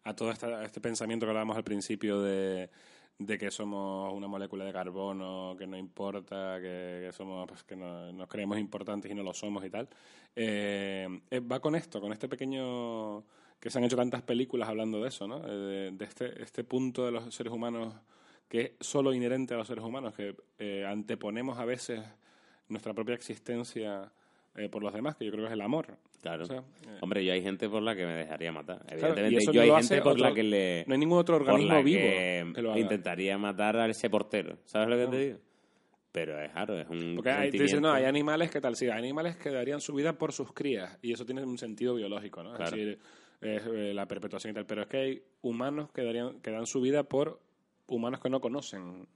a todo esta- este pensamiento que hablábamos al principio de, de que somos una molécula de carbono, que no importa, que, somos pues, que no- nos creemos importantes y no lo somos y tal, eh, eh, va con esto, con este pequeño que se han hecho tantas películas hablando de eso, ¿no? Eh, De, de este, este punto de los seres humanos que es solo inherente a los seres humanos, que anteponemos a veces nuestra propia existencia eh, por los demás, que yo creo que es el amor.
Claro.
O sea, eh,
Hombre, yo hay gente por la que me dejaría matar. Evidentemente, yo
no
hay gente por
otro-
la que le.
no hay ningún otro organismo vivo
que
que lo haga.
intentaría matar a ese portero. ¿Sabes lo que te digo? Pero es claro, es un.
Porque hay, te dicen, no, hay animales que tal, sí, hay animales que darían su vida por sus crías, y eso tiene un sentido biológico, ¿no?
Claro.
Es decir, es, eh, la perpetuación y tal, pero es que hay humanos que, darían, que dan su vida por humanos que no conocen, ¿no?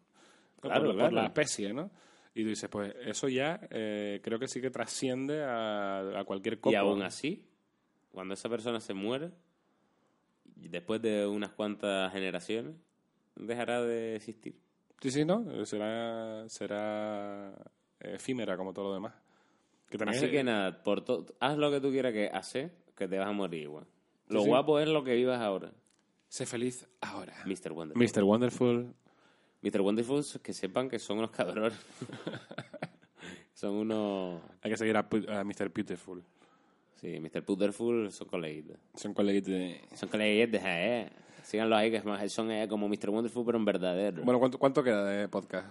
Claro,
por, la especie, ¿no? Y tú dices, pues eso ya eh, creo que sí que trasciende a, a cualquier copo.
Y aún así, cuando esa persona se muere, después de unas cuantas generaciones, dejará de existir.
Sí, sí, ¿no? Será, será efímera como todo lo demás. Que también
Así que nada, por to- haz lo que tú quieras que hacer, que te vas a morir igual. Lo
Sí, sí.
guapo es lo que vivas ahora,
Sé feliz ahora.
Mr. Wonderful.
Mr. Wonderful.
Mr. Wonderful, que sepan que son unos cabrones. [LAUGHS] son unos...
Hay que seguir a, a Mr. Beautiful.
Sí, Mr. Wonderful son coleguitas.
Son coleguitas de...
Son coleguitas, eh. Síganlo ahí, que es más- son eh, como Mr. Wonderful, pero en verdadero.
Bueno, ¿cuánto, ¿cuánto queda de podcast?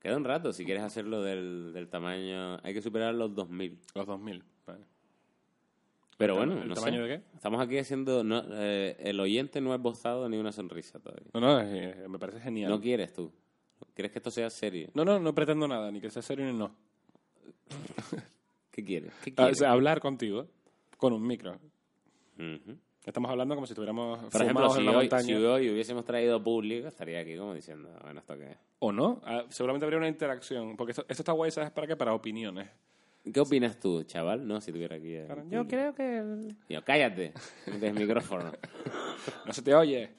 Queda un rato, si quieres hacerlo del, del tamaño... Hay que superar los 2000.
Los 2000. Vale.
Pero
¿El
bueno,
el
no
tamaño
sé.
de qué?
Estamos aquí haciendo... no, eh, el oyente no ha esbozado ni una sonrisa todavía.
No, no, eh, me parece genial.
No quieres tú. ¿Quieres que esto sea serio?
no, no, no pretendo nada, ni que sea serio ni no. [LAUGHS]
¿Qué quieres? ¿Qué
Ah, o
quieres?
sea, hablar contigo con un micro.
Ujú.
Estamos hablando como si estuviéramos
Por ejemplo,
fumados
si
en la
hoy,
montaña.
si hoy hubiésemos traído público, estaría aquí como diciendo, bueno, ¿esto qué es?
O no, Ah, seguramente habría una interacción. Porque esto, esto está guay, ¿sabes para qué? Para opiniones.
¿Qué opinas tú, chaval? No, si tuviera aquí... el
Yo
público.
creo que el-
cállate, no tienes micrófono. [LAUGHS]
no se te oye.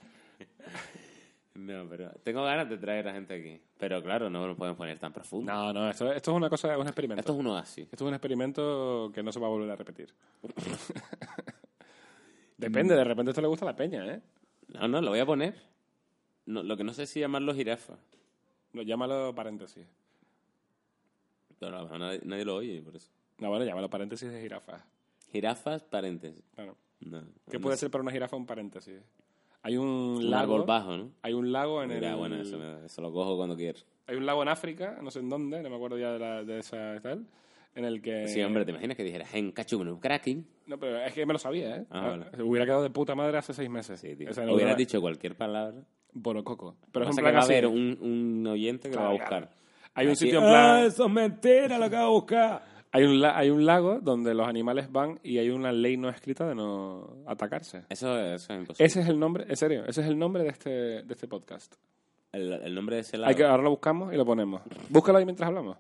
No, pero tengo ganas de traer a gente aquí. Pero claro, no nos podemos poner tan profundo.
No, no, esto, esto es una cosa, un experimento.
Esto es uno así.
Esto es un experimento que no se va a volver a repetir. [LAUGHS] Depende, de repente esto le gusta a la peña, ¿eh?
No, no, lo voy a poner. No, lo que no sé es si llamarlo jirafa.
No, llámalo paréntesis.
Pero a lo mejor nadie, nadie lo oye, por eso.
No, bueno, llámalo paréntesis de jirafa.
Jirafas, paréntesis.
Claro.
No,
¿Qué
no
puede
sé.
ser para una jirafa un paréntesis? Hay un,
Un
lago.
árbol bajo, ¿no?
Hay un lago en
Mira,
el.
bueno, eso, me- eso lo cojo cuando quiero.
Hay un lago en África, no sé en dónde, no me acuerdo ya de, la, de esa tal, en el que.
Sí, hombre, ¿te imaginas que dijeras en cachumno, cracking?
No, pero es que me lo sabía, ¿eh?
Ah, vale.
Hubiera quedado de puta madre hace seis meses.
Sí, tío.
O sea, no
Hubieras
hubiera-
dicho cualquier palabra.
Borococo. Pero es un
que va a haber un, un oyente que lo va a
Claro,
buscar.
Hay un sitio en
"Ah,
plan.
eso es mentira lo que va a buscar.
Hay un, la- hay un lago donde los animales van y hay una ley no escrita de no atacarse.
Eso, eso es imposible.
Ese es el nombre, en serio, ese es el nombre de este, de este podcast.
El, el nombre de ese lado
Hay que, ahora lo buscamos y lo ponemos. Búscalo ahí mientras hablamos.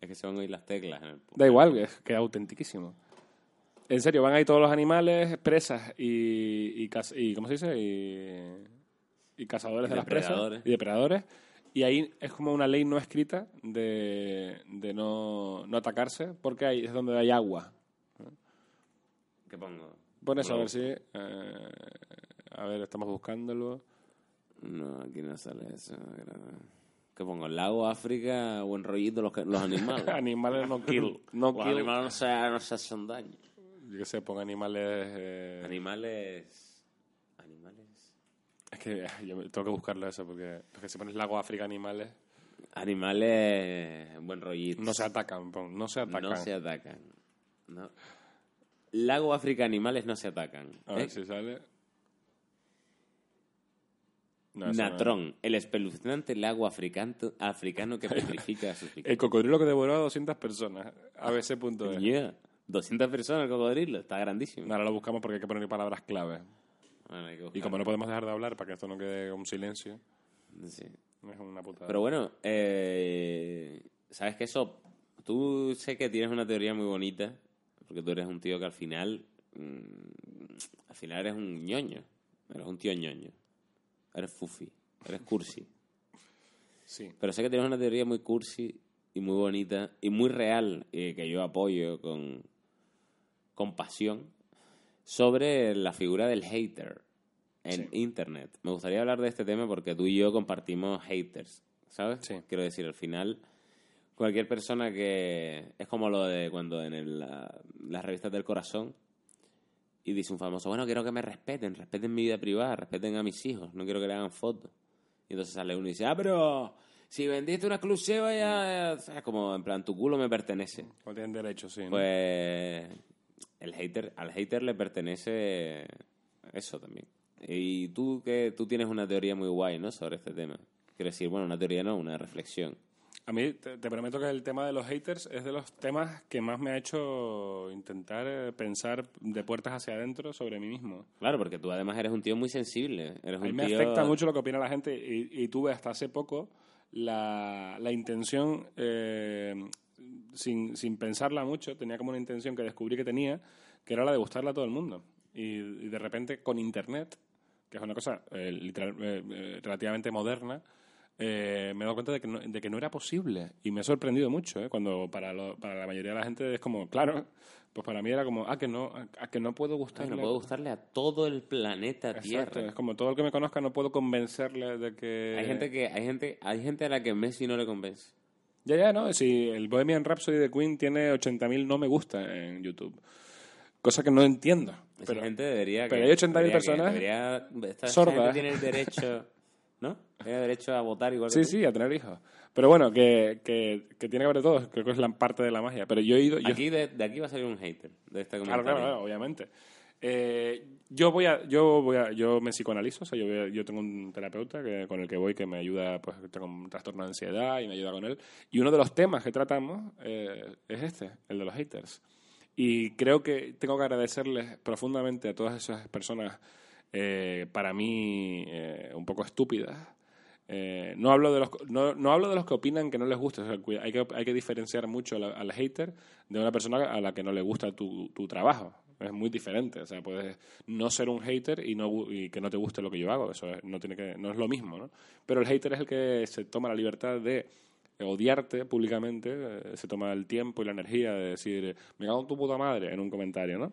es que se van a oír las teclas. En el,
Da igual, es, queda autentiquísimo. En serio, van ahí todos los animales, presas y, y, ¿cómo se dice? Y, y cazadores
Y
de las
depredadores.
presas y depredadores. Y ahí es como una ley no escrita de, de no, no atacarse porque ahí es donde hay agua.
¿Qué pongo?
Pon eso a ver si... eh, a ver, estamos buscándolo.
No, aquí no sale eso. ¿Qué pongo? Lago, África, buen rollito los, los animales. [LAUGHS]
animales no kill. No
los
kill.
animales no se, no se hacen daño.
Yo qué sé, pon animales... eh,
Animales... Animales...
Que [LAUGHS] yo tengo que buscarlo eso porque, porque si pones lago África animales
Animales... Buen rollito.
no se atacan, no se atacan.
No se atacan. No. Lago, África, animales no se atacan.
A ver
¿Eh?
si sale. No.
Natrón, el espeluznante lago africano, africano que [LAUGHS] petrifica a sus
El
víctimas.
cocodrilo que devoró a 200 personas. ABC.es.
Yeah. 200 personas el cocodrilo, está grandísimo.
Ahora lo buscamos porque hay que poner palabras clave.
Bueno,
Y como no podemos dejar de hablar para que esto no quede un silencio,
Sí.
es una putada.
Pero bueno, eh, sabes que eso, tú sé que tienes una teoría muy bonita, porque tú eres un tío que al final, mm, al final eres un ñoño, eres un tío ñoño, eres fufi, eres cursi.
sí.
Pero sé que tienes una teoría muy cursi y muy bonita y muy real, y que yo apoyo con, con pasión, sobre la figura del hater en
Sí.
Internet. Me gustaría hablar de este tema porque tú y yo compartimos haters, ¿sabes?
Sí.
Quiero decir, al final, cualquier persona que... Es como lo de cuando en el- la- las revistas del corazón y dice un famoso, bueno, quiero que me respeten, respeten mi vida privada, respeten a mis hijos, no quiero que le hagan fotos. Y entonces sale uno y dice, ah, pero si vendiste una exclusiva ya, ya- es como en plan, tu culo me pertenece.
No tienen derecho, sí. ¿no?
El hater, al hater le pertenece eso también. Y tú que tú tienes una teoría muy guay, ¿no? Sobre este tema. Quiero decir, bueno, una teoría no, una reflexión.
A mí te, te prometo que el tema de los haters es de los temas que más me ha hecho intentar eh, pensar de puertas hacia adentro sobre mí mismo.
Claro, porque tú además eres un tío muy sensible. Eres
A mí
un
me
tío...
afecta mucho lo que opina la gente y, y tuve hasta hace poco la, la intención, eh, sin, sin pensarla mucho, tenía como una intención que descubrí que tenía, que era la de gustarle a todo el mundo. Y, y de repente con Internet, que es una cosa eh, literal- eh, eh, relativamente moderna, eh, me he dado cuenta de que, no, de que no era posible. Y me ha sorprendido mucho, ¿eh? cuando para, lo- para la mayoría de la gente es como, claro, pues para mí era como, ah, que no, a que no puedo gustarle.
no puedo gustarle a todo el planeta
Exacto,
Tierra.
es como todo el que me conozca no puedo convencerle de que...
Hay gente que hay gente hay gente a la que Messi no le convence.
Ya, ya, ¿no? Si el Bohemian Rhapsody de Queen tiene 80.000 no me gusta en YouTube. Cosa que no entiendo.
Esa
Pero,
gente debería
pero
que-
hay 80.000
debería que-
personas
debería, esta
sordas.
gente tiene el derecho, ¿no? Tiene derecho a votar igual que
sí,
tú.
sí, a tener hijos. Pero bueno, que, que, que tiene que haber de todo. Creo que es la parte de la magia. Pero yo he ido... yo-
Aquí de, de aquí va a salir un hater de comentario.
claro, claro, obviamente. Eh, yo voy a, yo voy a, yo me psicoanalizo, o sea, yo, voy a- yo tengo un terapeuta que, con el que voy que me ayuda, pues tengo un trastorno de ansiedad y me ayuda con él. Y uno de los temas que tratamos eh, es este, el de los haters. Y creo que tengo que agradecerles profundamente a todas esas personas, eh, para mí, eh, un poco estúpidas. Eh, no, hablo de los, no, no hablo de los que opinan que no les gusta. o sea, hay, que, hay que diferenciar mucho al, al hater de una persona a la que no le gusta tu, tu trabajo. Es muy diferente. O sea, puedes no ser un hater y, no, y que no te guste lo que yo hago. Eso es- no, tiene que, no es lo mismo. ¿no? Pero el hater es el que se toma la libertad de odiarte públicamente, eh, se toma el tiempo y la energía de decir, me cago en tu puta madre en un comentario, ¿no?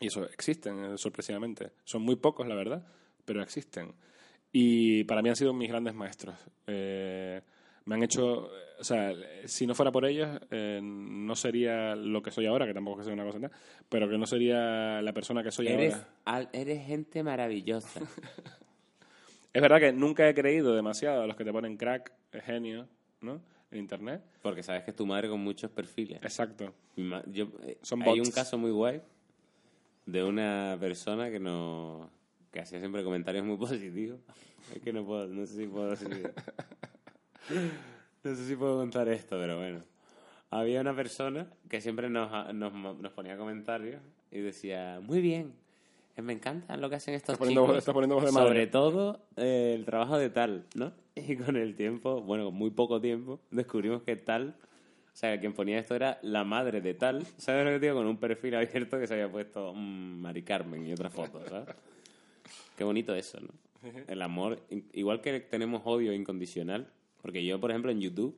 Y eso existen, eh, sorpresivamente. Son muy pocos, la verdad, pero existen. Y para mí han sido mis grandes maestros. Eh, me han hecho, o sea, si no fuera por ellos, eh, no sería lo que soy ahora, que tampoco es que sea una cosa nada, pero que no sería la persona que soy
Eres,
ahora.
al- eres gente maravillosa. [LAUGHS]
Es verdad que nunca he creído demasiado a los que te ponen crack, genio, ¿no? En internet.
Porque sabes que es tu madre con muchos perfiles.
Exacto.
Yo- eh,
Son
hay
bots.
un caso muy guay de una persona que no que hacía siempre comentarios muy [LAUGHS] positivos. Es que no puedo, no sé si puedo decir. [LAUGHS] No sé si puedo contar esto, pero bueno. Había una persona que siempre nos, nos, nos ponía comentarios y decía, muy bien, eh, me encanta lo que hacen estos
Estás poniendo
chicos.
estás poniendo voz de madre".
Sobre todo eh, el trabajo de tal, ¿no? [LAUGHS] Y con el tiempo, bueno, con muy poco tiempo, descubrimos que tal, o sea, quien ponía esto era la madre de tal, ¿sabes lo que digo? Con un perfil abierto que se había puesto mm, Mari Carmen y otra foto, ¿sabes? Qué bonito eso, ¿no? [LAUGHS] El amor, igual que tenemos odio incondicional, porque yo, por ejemplo, en YouTube,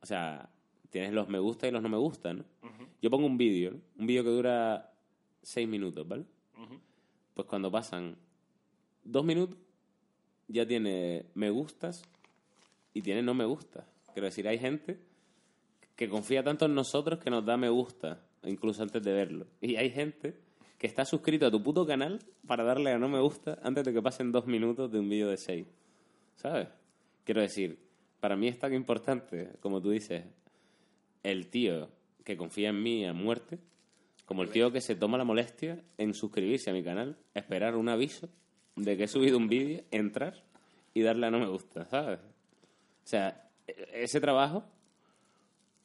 o sea, tienes los me gusta y los no me gusta, ¿no? Yo pongo un vídeo, ¿no? un vídeo que dura seis minutos, ¿vale? Pues cuando pasan dos minutos, ya tiene me gustas y tiene no me gusta. Quiero decir, hay gente que confía tanto en nosotros que nos da me gusta, incluso antes de verlo. Y hay gente que está suscrito a tu puto canal para darle a no me gusta antes de que pasen dos minutos de un vídeo de seis. ¿Sabes? Quiero decir, para mí es tan importante, como tú dices, el tío que confía en mí a muerte, como el tío que se toma la molestia en suscribirse a mi canal, esperar un aviso de que he subido un vídeo, entrar y darle a no me gusta, ¿sabes? O sea, e- ese trabajo,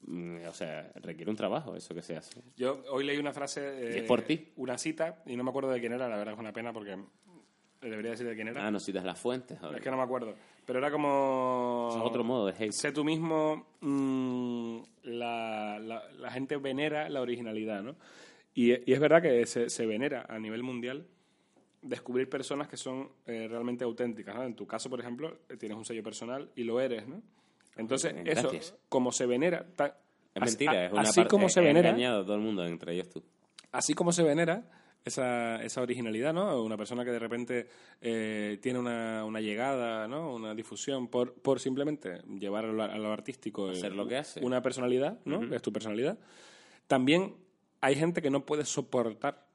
mm, o sea, requiere un trabajo, eso que se hace.
Yo hoy leí una frase...
Y es por ti.
Una cita, y no me acuerdo de quién era, la verdad es una pena porque debería decir de quién era.
Ah, no citas las fuentes, joder.
Es que no me acuerdo. Pero era como...
Es otro modo de hate.
Sé tú mismo, mm, la, la- la gente venera la originalidad, ¿no? Y, y es verdad que se, se venera a nivel mundial descubrir personas que son eh, realmente auténticas, ¿no? En tu caso, por ejemplo, eh, tienes un sello personal y lo eres, ¿no? Entonces,
Bien,
eso, como se venera...
Es mentira,
a-
es una
así
parte-
como se venera,
engañado todo el mundo, entre ellos tú.
así como se venera esa, esa originalidad, ¿no? Una persona que de repente eh, tiene una, una llegada, ¿no? Una difusión por, por simplemente llevar a lo, a lo artístico eh,
Hacer lo que hace.
una personalidad, ¿no? Que es tu personalidad. También hay gente que no puede soportar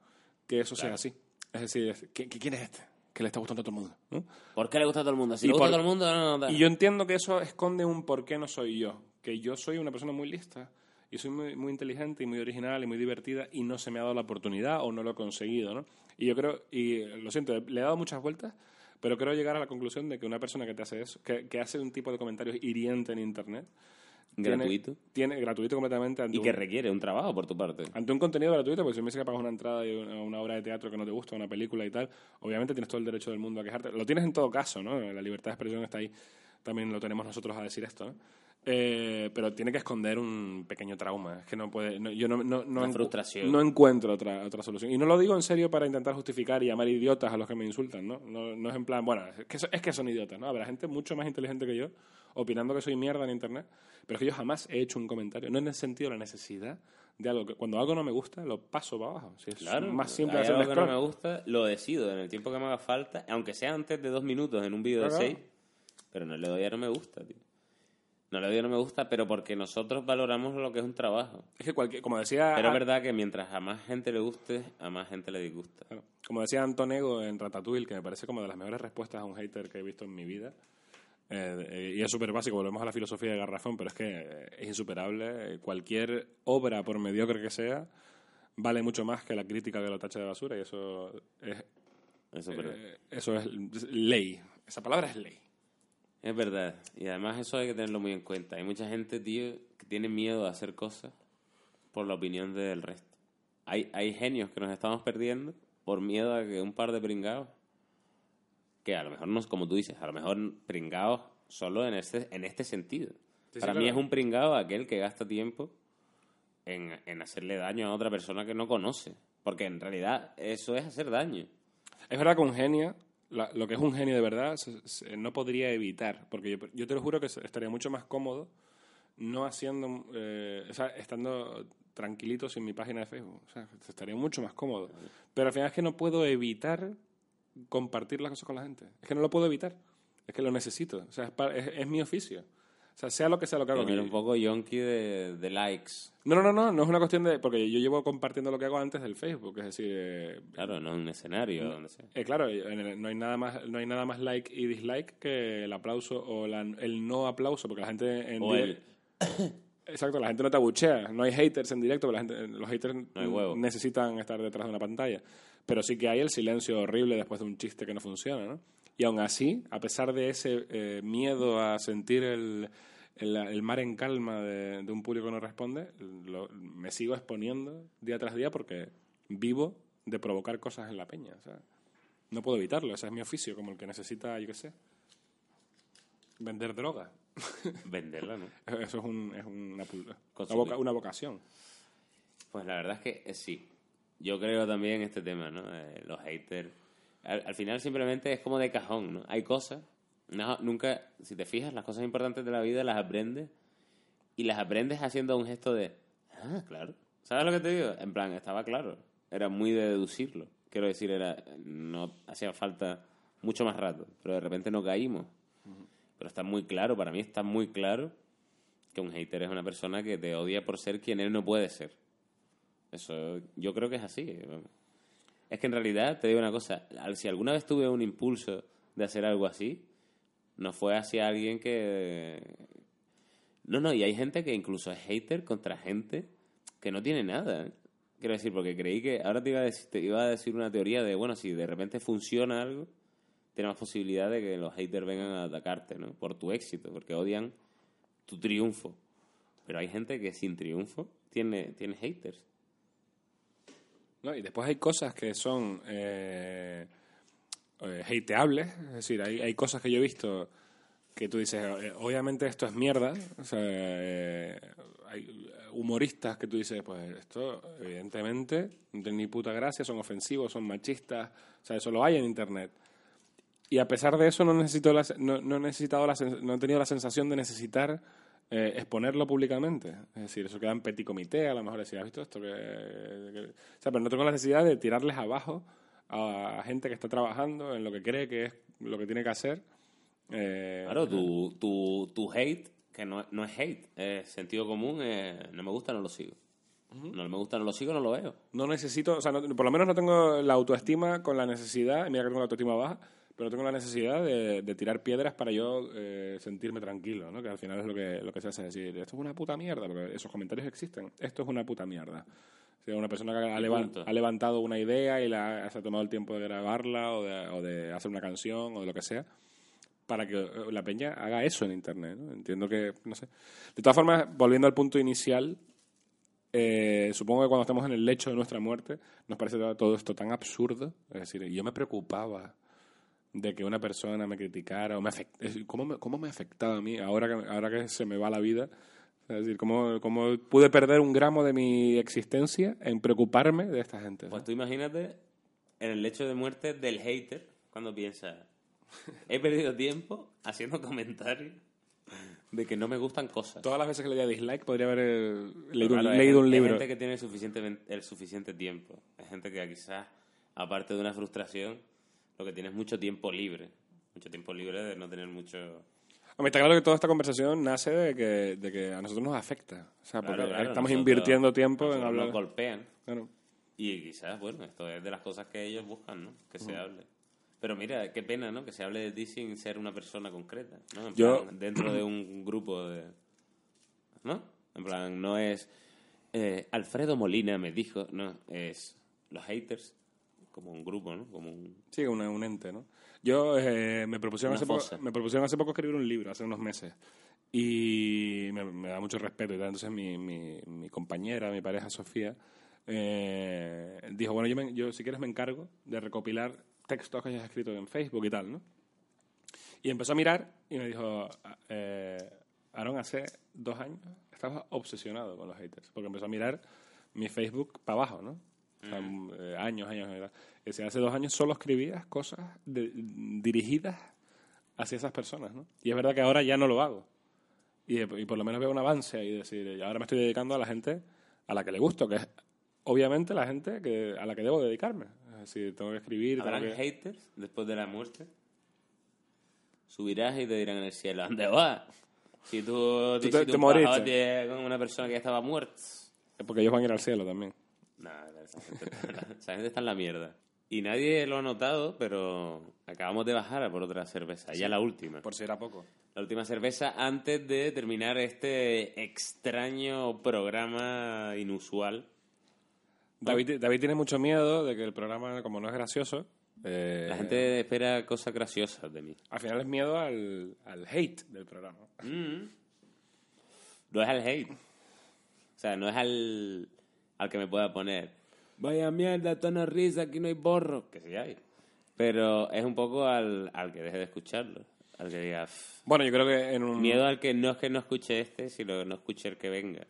que eso sea así. Es decir, es- ¿qui- qui- ¿quién es este? Que le está gustando a todo el mundo, ¿no?
¿Por qué le gusta a todo el mundo? Si
Y
le gusta
por-
a todo el mundo, no, no, no.
Y yo entiendo que eso esconde un por qué no soy yo. Que yo soy una persona muy lista. Y soy muy, muy inteligente y muy original y muy divertida y no se me ha dado la oportunidad o no lo he conseguido, ¿no? Y yo creo, y lo siento, le he dado muchas vueltas, pero creo llegar a la conclusión de que una persona que te hace eso, que, que hace un tipo de comentarios hiriente en Internet... tiene-
Gratuito.
Tiene, gratuito completamente. ante
Y que
un-
requiere un trabajo por tu parte.
ante un contenido gratuito, porque si me dice que pagas una entrada y una, una obra de teatro que no te gusta, una película y tal, obviamente tienes todo el derecho del mundo a quejarte. Lo tienes en todo caso, ¿no? La libertad de expresión está ahí. También lo tenemos nosotros a decir esto, ¿no? Eh, pero tiene que esconder un pequeño trauma. Es que no puede. no- yo no, no, no
Una frustración.
No encuentro otra, otra solución. Y no lo digo en serio para intentar justificar y llamar idiotas a los que me insultan, ¿no? No, no es en plan, bueno, es que, so- es que son idiotas, ¿no? Habrá gente mucho más inteligente que yo opinando que soy mierda en Internet, pero es que yo jamás he hecho un comentario. No en el sentido de la necesidad de algo. que Cuando algo no me gusta, lo paso para abajo. Si es
Claro,
más simple hacer
algo que no me gusta, lo decido en el tiempo que me haga falta, aunque sea antes de dos minutos en un vídeo de
Claro.
seis, pero no le doy a no me gusta, tío. No le a no me gusta, pero porque nosotros valoramos lo que es un trabajo.
Es que cualquier, como decía,
Pero es verdad que mientras a más gente le guste, a más gente le disgusta.
como decía Antonego en Ratatouille, que me parece como de las mejores respuestas a un hater que he visto en mi vida. Eh, eh, y es súper básico, volvemos a la filosofía de Garrafón, pero es que eh, es insuperable. Eh, Cualquier obra, por mediocre que sea, vale mucho más que la crítica que lo tache de basura, y eso es, eh, eso es ley. Esa palabra es ley.
Es verdad. Y además eso hay que tenerlo muy en cuenta. Hay mucha gente, tío, que tiene miedo a hacer cosas por la opinión del resto. Hay, hay genios que nos estamos perdiendo por miedo a que un par de pringados, que a lo mejor no es como tú dices, a lo mejor pringados solo en este, en este sentido.
sí,
Para mí
claro.
es un pringado aquel que gasta tiempo en, en hacerle daño a otra persona que no conoce. Porque en realidad eso es hacer daño.
Es verdad que un genio, la- lo que es un genio de verdad, se- se- no podría evitar, porque yo, yo te lo juro que estaría mucho más cómodo no haciendo, eh, o sea, estando tranquilito sin mi página de Facebook. O sea, estaría mucho más cómodo. Pero al final es que no puedo evitar compartir las cosas con la gente. Es que no lo puedo evitar. Es que lo necesito. O sea, es, es- es mi oficio. O sea, sea lo que sea lo que hago.
Era un poco yonki de, de likes.
No, no, no, no, no es una cuestión de... Porque yo llevo compartiendo lo que hago antes del Facebook. Es decir, eh,
Claro, no en un escenario, donde sea.
Eh, claro, el- no hay nada más no hay nada más like y dislike que el aplauso o la- el no aplauso porque la gente en
O
direct- [COUGHS] exacto la gente no te abuchea no hay haters en directo la gente, los haters
No
necesitan estar detrás de una pantalla pero sí que hay el silencio horrible después de un chiste que no funciona ¿no? Y aún así a pesar de ese eh, miedo a sentir el, el, el mar en calma de, de un público que no responde lo- me sigo exponiendo día tras día porque vivo de provocar cosas en la peña o sea, no puedo evitarlo, ese es mi oficio, como el que necesita, yo qué sé, vender droga. [LAUGHS]
Venderla, ¿no?
Eso es, un, es una, una, voca- una vocación.
Pues la verdad es que eh, sí. Yo creo también este tema, ¿no? Eh, los haters. Al, al final simplemente es como de cajón, ¿no? Hay cosas, no- nunca, si te fijas, las cosas importantes de la vida las aprendes y las aprendes haciendo un gesto de, ah, claro. ¿Sabes lo que te digo? En plan, estaba claro. Era muy de deducirlo. Quiero decir, era no hacía falta mucho más rato, pero de repente no caímos. Pero está muy claro, para mí está muy claro que un hater es una persona que te odia por ser quien él no puede ser. Eso yo creo que es así. Es que en realidad, te digo una cosa, si alguna vez tuve un impulso de hacer algo así, no fue hacia alguien que... No, no, y hay gente que incluso es hater contra gente que no tiene nada. Quiero decir, porque creí que... Ahora te iba, a decir, iba a decir una teoría de, bueno, si de repente funciona algo, tiene más posibilidad de que los haters vengan a atacarte, ¿no? Por tu éxito, porque odian tu triunfo. Pero hay gente que sin triunfo tiene, tiene haters.
¿No? Y después hay cosas que son eh, eh, hateables, es decir, hay, hay cosas que yo he visto que tú dices, eh, obviamente esto es mierda, o sea, eh, hay humoristas que tú dices, pues esto evidentemente no tiene ni puta gracia, son ofensivos, son machistas, o sea, eso lo hay en Internet. Y a pesar de eso no necesito la, no, no he necesitado la, no he tenido la sensación de necesitar eh, exponerlo públicamente. Es decir, eso queda en petit comité, a lo mejor decir, ¿has visto esto? Que, que-?" O sea, pero no tengo la necesidad de tirarles abajo a gente que está trabajando en lo que cree que es lo que tiene que hacer. Eh,
Claro, tu, tu, tu hate, que no, no es hate, es sentido común, es, no me gusta, no lo sigo. No me gusta, no lo sigo, no lo veo.
No necesito, o sea, no- por lo menos no tengo la autoestima con la necesidad, mira que tengo la autoestima baja, pero tengo la necesidad de, de tirar piedras para yo eh, sentirme tranquilo, ¿no? Que al final es lo que, lo que se hace, decir, esto es una puta mierda, porque esos comentarios existen, esto es una puta mierda. O sea, una persona que ha,
Y
levan-
punto.
ha levantado una idea y la, se ha tomado el tiempo de grabarla o de, o de hacer una canción o de lo que sea, para que eh, la peña haga eso en Internet, ¿no? Entiendo que, no sé. De todas formas, volviendo al punto inicial, eh, supongo que cuando estamos en el lecho de nuestra muerte nos parece todo esto tan absurdo. Es decir, yo me preocupaba de que una persona me criticara o me afect- es decir, ¿cómo, me, ¿cómo me afectaba a mí ahora que, ahora que se me va la vida? Es decir, ¿cómo, ¿cómo pude perder un gramo de mi existencia en preocuparme de esta gente?
Pues tú imagínate en el lecho de muerte del hater cuando piensa, [LAUGHS] he perdido tiempo haciendo comentarios de que no me gustan cosas.
Todas las veces que le di a dislike podría haber eh, leído,
Claro,
un, leído un
gente- hay
libro.
gente que tiene suficiente, el suficiente tiempo. Hay gente que quizás, aparte de una frustración, lo que tiene es mucho tiempo libre. Mucho tiempo libre de no tener mucho...
Hombre, está claro que toda esta conversación nace de que, de que a nosotros nos afecta. O sea, porque
Claro,
estamos
nosotros-
invirtiendo tiempo en hablar.
Nos golpean.
Claro.
Y quizás, bueno, esto es de las cosas que ellos buscan, ¿no? Que se hable. Pero mira, qué pena, ¿no? Que se hable de ti sin ser una persona concreta, ¿no? En
Yo-
plan, dentro de un grupo de... ¿No? En plan, no es... eh, Alfredo Molina me dijo, no, es los haters como un grupo, ¿no? Como un...
Sí, una- un ente, ¿no? Yo eh, me, propusieron hace poco, me propusieron hace poco escribir un libro, hace unos meses. Y me, me da mucho respeto. Y tal. Entonces mi, mi, mi compañera, mi pareja Sofía, eh, dijo, bueno, yo, me- yo si quieres me encargo de recopilar textos que hayas escrito en Facebook y tal, ¿no? Y empezó a mirar y me dijo, eh, Aaron, hace dos años estaba obsesionado con los haters. Porque empezó a mirar mi Facebook para abajo, ¿no? O sea, eh, años, años. años. Y decía, hace dos años solo escribías cosas de- dirigidas hacia esas personas, ¿no? Y es verdad que ahora ya no lo hago. Y, y por lo menos veo un avance ahí, decir, ahora me estoy dedicando a la gente a la que le gusto, que es obviamente la gente que, a la que debo dedicarme. Es decir, tengo que escribir, tengo
¿Habrán
que...
haters después de la muerte? Subirás y te dirán en el cielo, ¿dónde vas? Si tú,
Tú te-
hiciste
te moriste.
con una persona que ya estaba muerta.
Porque ellos van a ir al cielo también.
Nada, esa gente, está en la- esa gente está en la mierda. Y nadie lo ha notado, pero acabamos de bajar a por otra cerveza. Ya la última.
Por si era poco.
La última cerveza antes de terminar este extraño programa inusual.
David, David tiene mucho miedo de que el programa, como no es gracioso, eh,
La gente espera cosas graciosas de mí.
al final es miedo al, al hate del programa.
Mm. No es al hate. O sea, no es al, al que me pueda poner. Vaya mierda, tono risa, aquí no hay borro. Que sí hay. Pero es un poco al, al que deje de escucharlo. Al que diga. "Pff".
Bueno, yo creo que en un...
Miedo al que no es que no escuche este, sino que no escuche el que venga.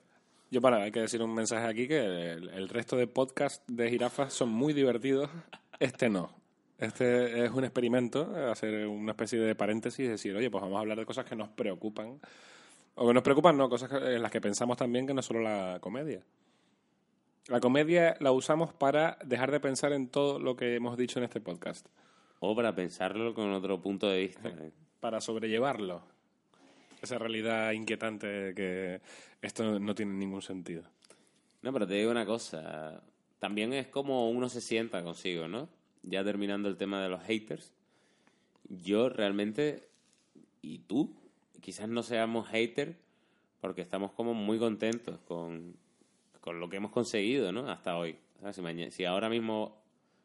Yo para, hay que decir un mensaje aquí que el, el resto de podcasts de jirafas son muy divertidos. Este no. Este es un experimento, hacer una especie de paréntesis y decir, oye, pues vamos a hablar de cosas que nos preocupan. O que nos preocupan, no, cosas que- en las que pensamos también que no es solo la comedia. La comedia la usamos para dejar de pensar en todo lo que hemos dicho en este podcast,
O para pensarlo con otro punto de vista. ¿eh?
para sobrellevarlo. Esa realidad inquietante de que esto no tiene ningún sentido.
No, pero te digo una cosa. También es como uno se sienta consigo, ¿no? Ya terminando el tema de los haters. Yo realmente, y tú, quizás no seamos haters porque estamos como muy contentos con, con lo que hemos conseguido, ¿no? Hasta hoy. Si, maña- si ahora mismo,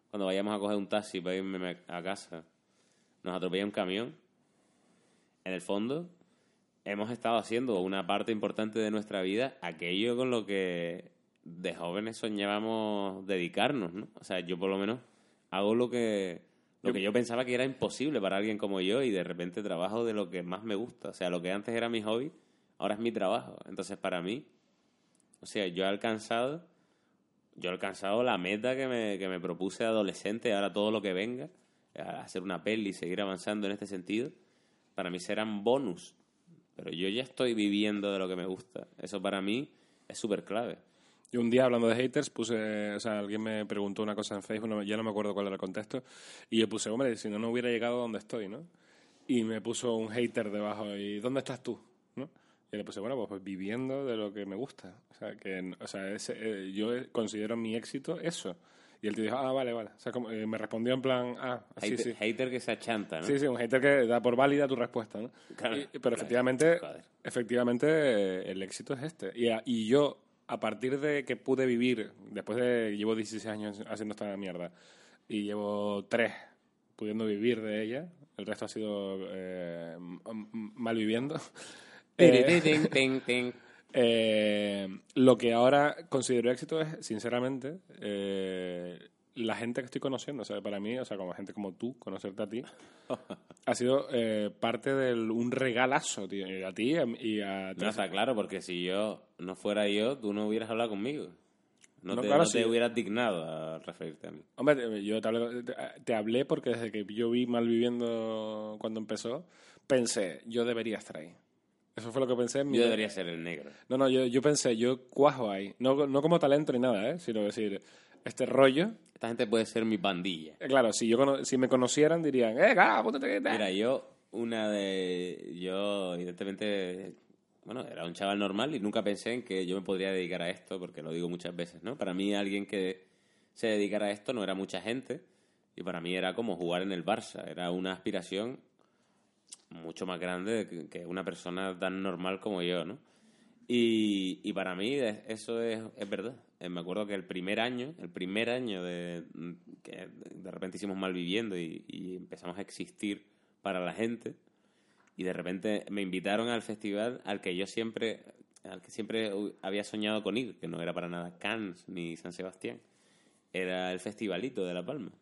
cuando vayamos a coger un taxi para irme a casa, nos atropella un camión, en el fondo hemos estado haciendo una parte importante de nuestra vida aquello con lo que de jóvenes soñábamos dedicarnos, ¿no? O sea, yo por lo menos hago lo que lo que yo pensaba que era imposible para alguien como yo y de repente trabajo de lo que más me gusta. O sea, lo que antes era mi hobby, ahora es mi trabajo. Entonces, para mí, o sea, yo he alcanzado yo he alcanzado la meta que me, que me propuse de adolescente, ahora todo lo que venga, hacer una peli y seguir avanzando en este sentido, para mí serán bonus. Pero yo ya estoy viviendo de lo que me gusta. Eso para mí es súper clave.
Yo un día hablando de haters puse, o sea, alguien me preguntó una cosa en Facebook, no, ya no me acuerdo cuál era el contexto, y yo puse, hombre, si no, no hubiera llegado a donde estoy, ¿no? Y me puso un hater debajo, ¿y dónde estás tú? Y le puse, bueno, pues, viviendo de lo que me gusta. O sea, que, o sea ese, eh, yo considero mi éxito eso. Y él te dijo, ah, vale, vale. O sea, como, eh, me respondió en plan, ah, sí,
hater,
sí.
hater que se achanta, ¿no?
Sí, sí, un hater que da por válida tu respuesta, ¿no?
Claro.
Y- pero
Claro.
efectivamente,
Joder.
efectivamente eh, el éxito es este. Y, y yo, a partir de que pude vivir, después de, llevo 16 años haciendo esta mierda, y llevo 3 pudiendo vivir de ella, el resto ha sido eh, mal viviendo. Eh, [LAUGHS] eh, lo que ahora considero éxito es, sinceramente, eh, la gente que estoy conociendo. O sea, para mí, o sea, como gente como tú, conocerte a ti, [LAUGHS] ha sido parte de un regalazo, tío. Y a ti y a,
No, está claro, porque si yo no fuera yo, tú no hubieras hablado conmigo. No,
No,
te,
claro,
no te
sí.
hubieras dignado a referirte a mí.
Hombre, yo te hablé, te- te hablé porque desde que yo vi Malviviendo cuando empezó, pensé, yo debería estar ahí. Eso fue lo que pensé. en mi-
Yo debería ser el negro.
No, no, yo, yo pensé, yo cuajo ahí. No, no como talento ni nada, ¿eh? Sino decir, este rollo...
Esta gente puede ser mi pandilla.
Eh, Claro, si yo si me conocieran dirían, ¡eh, cara, que tal".
Mira, yo, una de. Yo, evidentemente. Bueno, era un chaval normal y nunca pensé en que yo me podría dedicar a esto, porque lo digo muchas veces, ¿no? Para mí, alguien que se dedicara a esto no era mucha gente, y para mí era como jugar en el Barça. Era una aspiración mucho más grande que- una persona tan normal como yo, ¿no? Y, y para mí es- eso es, es verdad. Eh, Me acuerdo que el primer año, el primer año de que de repente hicimos Malviviendo y, y empezamos a existir para la gente, y de repente me invitaron al festival al que yo siempre, al que siempre había soñado con ir, que no era para nada Cannes ni San Sebastián, era el festivalito de La Palma.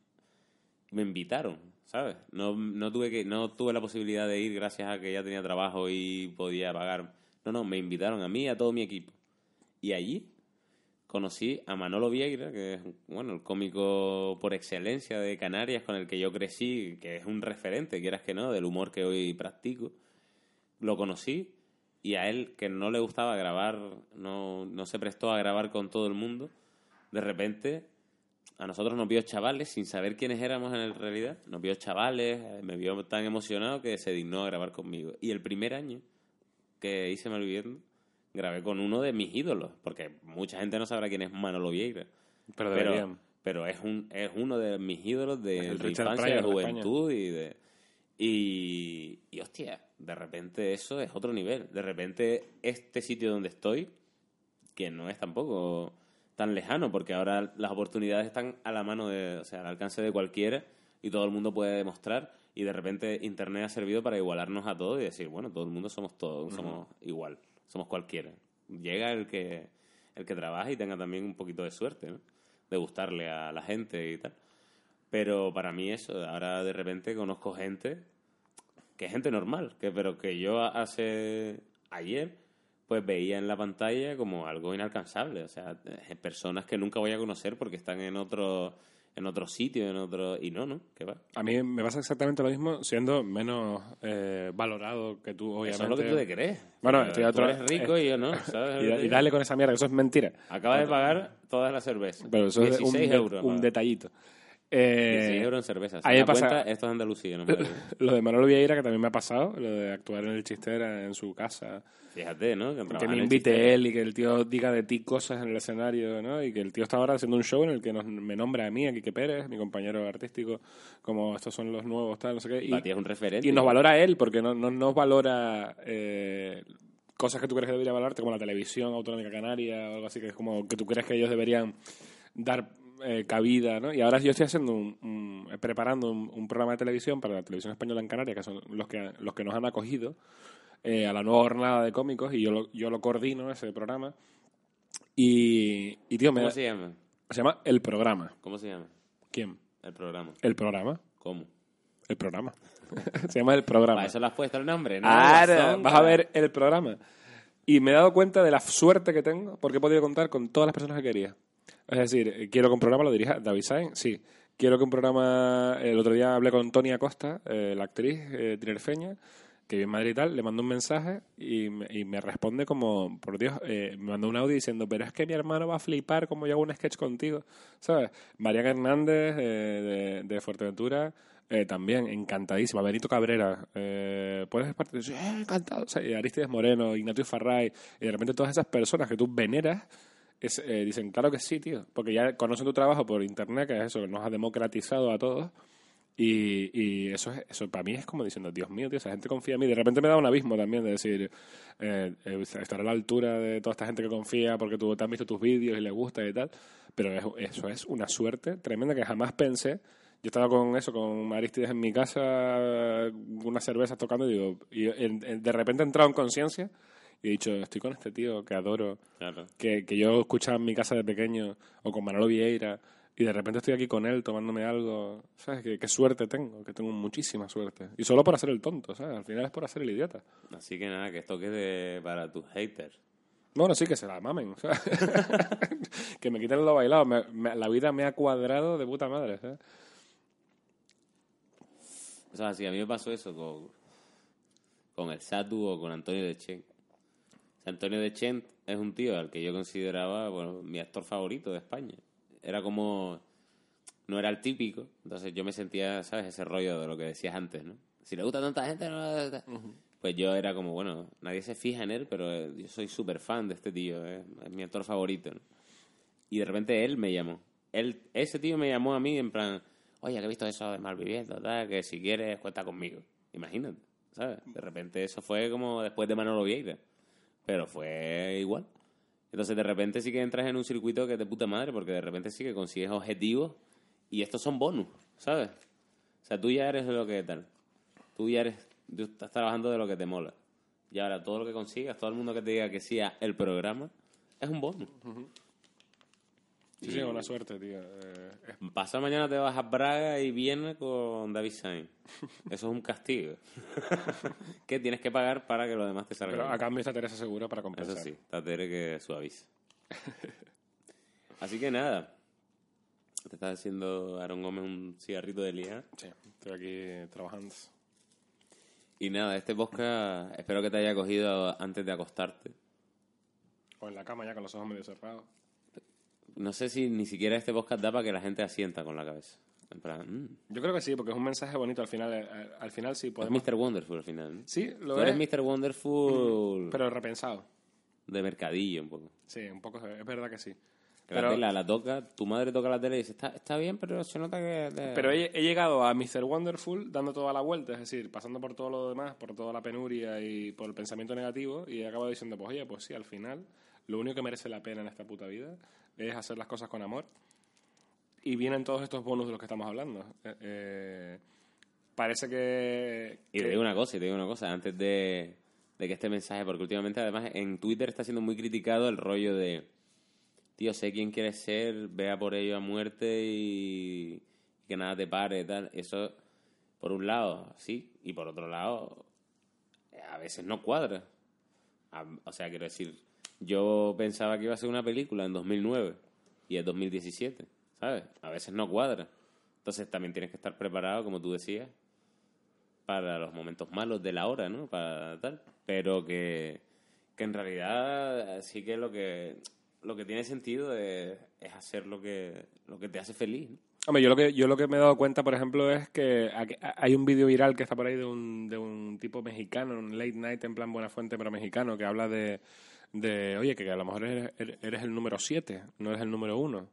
Me invitaron, ¿sabes? No, no tuve que, no tuve la posibilidad de ir gracias a que ya tenía trabajo y podía pagar. No, no, me invitaron a mí y a todo mi equipo. Y allí conocí a Manolo Vieira, que es bueno, el cómico por excelencia de Canarias con el que yo crecí, que es un referente, quieras que no, del humor que hoy practico. Lo conocí y a él, que no le gustaba grabar, no, no se prestó a grabar con todo el mundo, de repente a nosotros nos vio chavales sin saber quiénes éramos en realidad. Nos vio chavales, eh, me vio tan emocionado que se dignó a grabar conmigo. Y el primer año que hice Malviviendo, grabé con uno de mis ídolos, porque mucha gente no sabrá quién es Manolo Vieira.
Pero
Pero, pero es, un, es uno de mis ídolos de,
El Richard
infancia,
Pryor
de juventud y de... Y, y hostia, de repente eso es otro nivel. De repente este sitio donde estoy, que no es tampoco tan lejano, porque ahora las oportunidades están a la mano de, o sea, al alcance de cualquiera y todo el mundo puede demostrar y de repente internet ha servido para igualarnos a todos y decir, bueno, todo el mundo somos todos, somos igual, somos cualquiera. Llega el que el que trabaja y tenga también un poquito de suerte, ¿no? De gustarle a la gente y tal. Pero para mí eso, ahora de repente conozco gente que es gente normal, que pero que yo hace ayer pues veía en la pantalla como algo inalcanzable, o sea, eh, personas que nunca voy a conocer porque están en otro en otro sitio, en otro... Y no, ¿no? ¿Qué va?
A mí me pasa exactamente lo mismo, siendo menos eh, valorado que tú, obviamente.
Eso es lo que tú te crees.
Bueno, estoy a
tú
otro-
eres rico y yo no, [LAUGHS] ¿sabes?
Y, y dale con esa mierda, que eso es mentira.
Acaba de pagar todas las cervezas.
Pero eso es un,
16
de-
euros.
un detallito.
16
Eh,
euros en cerveza.
ahí me pasa-
cuenta, esto es Andalucía, no me [LAUGHS] lo
de Manolo Vieira, que también me ha pasado, lo de actuar en el chistera en su casa.
Fíjate, ¿no? Que,
me invite él y que el tío diga de ti cosas en el escenario, ¿no? Y que el tío está ahora haciendo un show en el que nos, me nombra a mí, a Quique Pérez, mi compañero artístico, como estos son los nuevos, tal, no sé qué. Y,
es un referente.
y nos valora él, porque no, no nos valora eh, cosas que tú crees que debería valorarte, como la televisión autonómica canaria o algo así, que es como que tú crees que ellos deberían dar eh, cabida, ¿no? Y ahora yo estoy haciendo un, un- preparando un, un programa de televisión para la televisión española en Canarias, que son los que, los que nos han acogido eh, a la nueva jornada de cómicos, y yo lo, yo lo coordino, ese programa. Y, y tío, me
¿Cómo
da-
se llama?
se llama El Programa.
¿Cómo se llama?
¿Quién?
El programa.
El Programa.
¿Cómo?
El Programa. [LAUGHS] se llama El Programa.
Para eso le has puesto el nombre, ¿no?
Ahora, vas a ver el programa. Y me he dado cuenta de la suerte que tengo porque he podido contar con todas las personas que quería. Es decir, eh, quiero que un programa lo dirija David Sainz, sí. Quiero que un programa... El otro día hablé con Tony Acosta, eh, la actriz eh, tinerfeña, que vive en Madrid y tal, le mando un mensaje y y me responde como, por Dios, eh, me mandó un audio diciendo, pero es que mi hermano va a flipar como yo hago un sketch contigo, ¿sabes? Mariana Hernández eh, de, de Fuerteventura, eh, también, encantadísima. Benito Cabrera, eh, ¿puedes participar? Sí, encantado. O Aristides Moreno, Ignatius Farray, y de repente todas esas personas que tú veneras, es, eh, dicen, claro que sí, tío, porque ya conocen tu trabajo por internet, que es eso, que nos ha democratizado a todos. Y, y eso, es, eso para mí es como diciendo, Dios mío, tío, esa gente confía en mí. De repente me da un abismo también de decir, eh, eh, estar a la altura de toda esta gente que confía porque tú te han visto tus vídeos y les gusta y tal. Pero es- eso es una suerte tremenda que jamás pensé. Yo estaba con eso, con Aristides en mi casa, unas cervezas tocando, y digo, y en- en- de repente he entrado en conciencia y he dicho, estoy con este tío que adoro,
Claro.
que, que yo escuchaba en mi casa de pequeño, o con Manolo Vieira, y de repente estoy aquí con él tomándome algo. ¿Sabes? Qué, qué suerte tengo, que tengo muchísima suerte. Y solo por hacer el tonto, ¿sabes? Al final es por hacer el idiota.
Así que nada, que esto quede para tus haters.
Bueno, sí, que se la mamen. [LAUGHS] ¿sabes? que me quiten lo bailado. Me- me- la vida me ha cuadrado de puta madre, ¿sabes?
O sea, si a mí me pasó eso con, con el Satu o con Antonio de Chent. O sea, Antonio de Chent es un tío al que yo consideraba bueno, mi actor favorito de España. Era como... No era el típico. Entonces yo me sentía, ¿sabes? Ese rollo de lo que decías antes, ¿no? Si le gusta a tanta gente, no... Pues yo era como, bueno, nadie se fija en él, pero eh, yo soy súper fan de este tío. eh, Es mi actor favorito, ¿no? Y de repente él me llamó. Él, ese tío me llamó a mí en plan, oye, que he visto eso de Malviviendo, tal, que si quieres cuenta conmigo. Imagínate, ¿sabes? De repente eso fue como después de Manolo Vieira. Pero fue igual. Entonces de repente sí que entras en un circuito que es de puta madre, porque de repente sí que consigues objetivos y estos son bonus, ¿sabes? O sea, tú ya eres lo que tal. Tú ya eres, tú estás trabajando de lo que te mola. Y ahora todo lo que consigas, todo el mundo que te diga que sí a el programa, es un bonus.
Sí, sí, una suerte, tío. Eh, es-
Pasa mañana te vas a Braga y vienes con David Sainz. [LAUGHS] Eso es un castigo. [LAUGHS] que tienes que pagar para que lo demás te salga
pero a cambio está Teresa Segura para compensar.
Eso sí, Tatere que suaviza. [LAUGHS] Así que nada. Te está haciendo Aaron Gómez un cigarrito de lía.
Sí, estoy aquí trabajando.
Y nada, este podcast espero que te haya cogido antes de acostarte.
O en la cama ya con los ojos medio cerrados.
No sé si ni siquiera este podcast da para que la gente asienta con la cabeza. En plan, mm,
Yo creo que sí, porque es un mensaje bonito al final. eh, eh, Al final sí
es. Mr. Wonderful al final. ¿no?
Sí, lo
Tú
es,
eres Mr. Wonderful
pero repensado.
de mercadillo un poco.
Sí, un poco, es verdad que sí.
Que
Pero-
la tela la toca, tu madre toca la tele y dice, está, está bien, pero se nota que... te-
Pero he, he llegado a Mr. Wonderful dando toda la vuelta, es decir, pasando por todo lo demás, por toda la penuria y por el pensamiento negativo, y he acabado diciendo, pues oye, pues sí, al final, lo único que merece la pena en esta puta vida es hacer las cosas con amor. Y vienen todos estos bonus de los que estamos hablando. Eh, eh, parece que...
Y te digo una cosa, y te digo una cosa, antes de, de que este mensaje, porque últimamente además en Twitter está siendo muy criticado el rollo de, tío, sé quién quieres ser, vea por ello a muerte y, que nada te pare, tal. Eso, por un lado, sí, y por otro lado, a veces no cuadra. A- o sea, quiero decir, yo pensaba que iba a ser una película en 2009 y es 2017. ¿sabes? A veces no cuadra. Entonces también tienes que estar preparado, como tú decías, para los momentos malos de la hora, ¿no? Para tal. Pero que, que en realidad sí que lo que lo que tiene sentido es, es hacer lo que lo que te hace feliz.
Hombre, yo lo que yo lo que me he dado cuenta, por ejemplo, es que hay un vídeo viral que está por ahí de un, de un tipo mexicano, un late night en plan buena fuente, pero mexicano, que habla de, de oye, que a lo mejor eres, eres el número 7, no eres el número 1.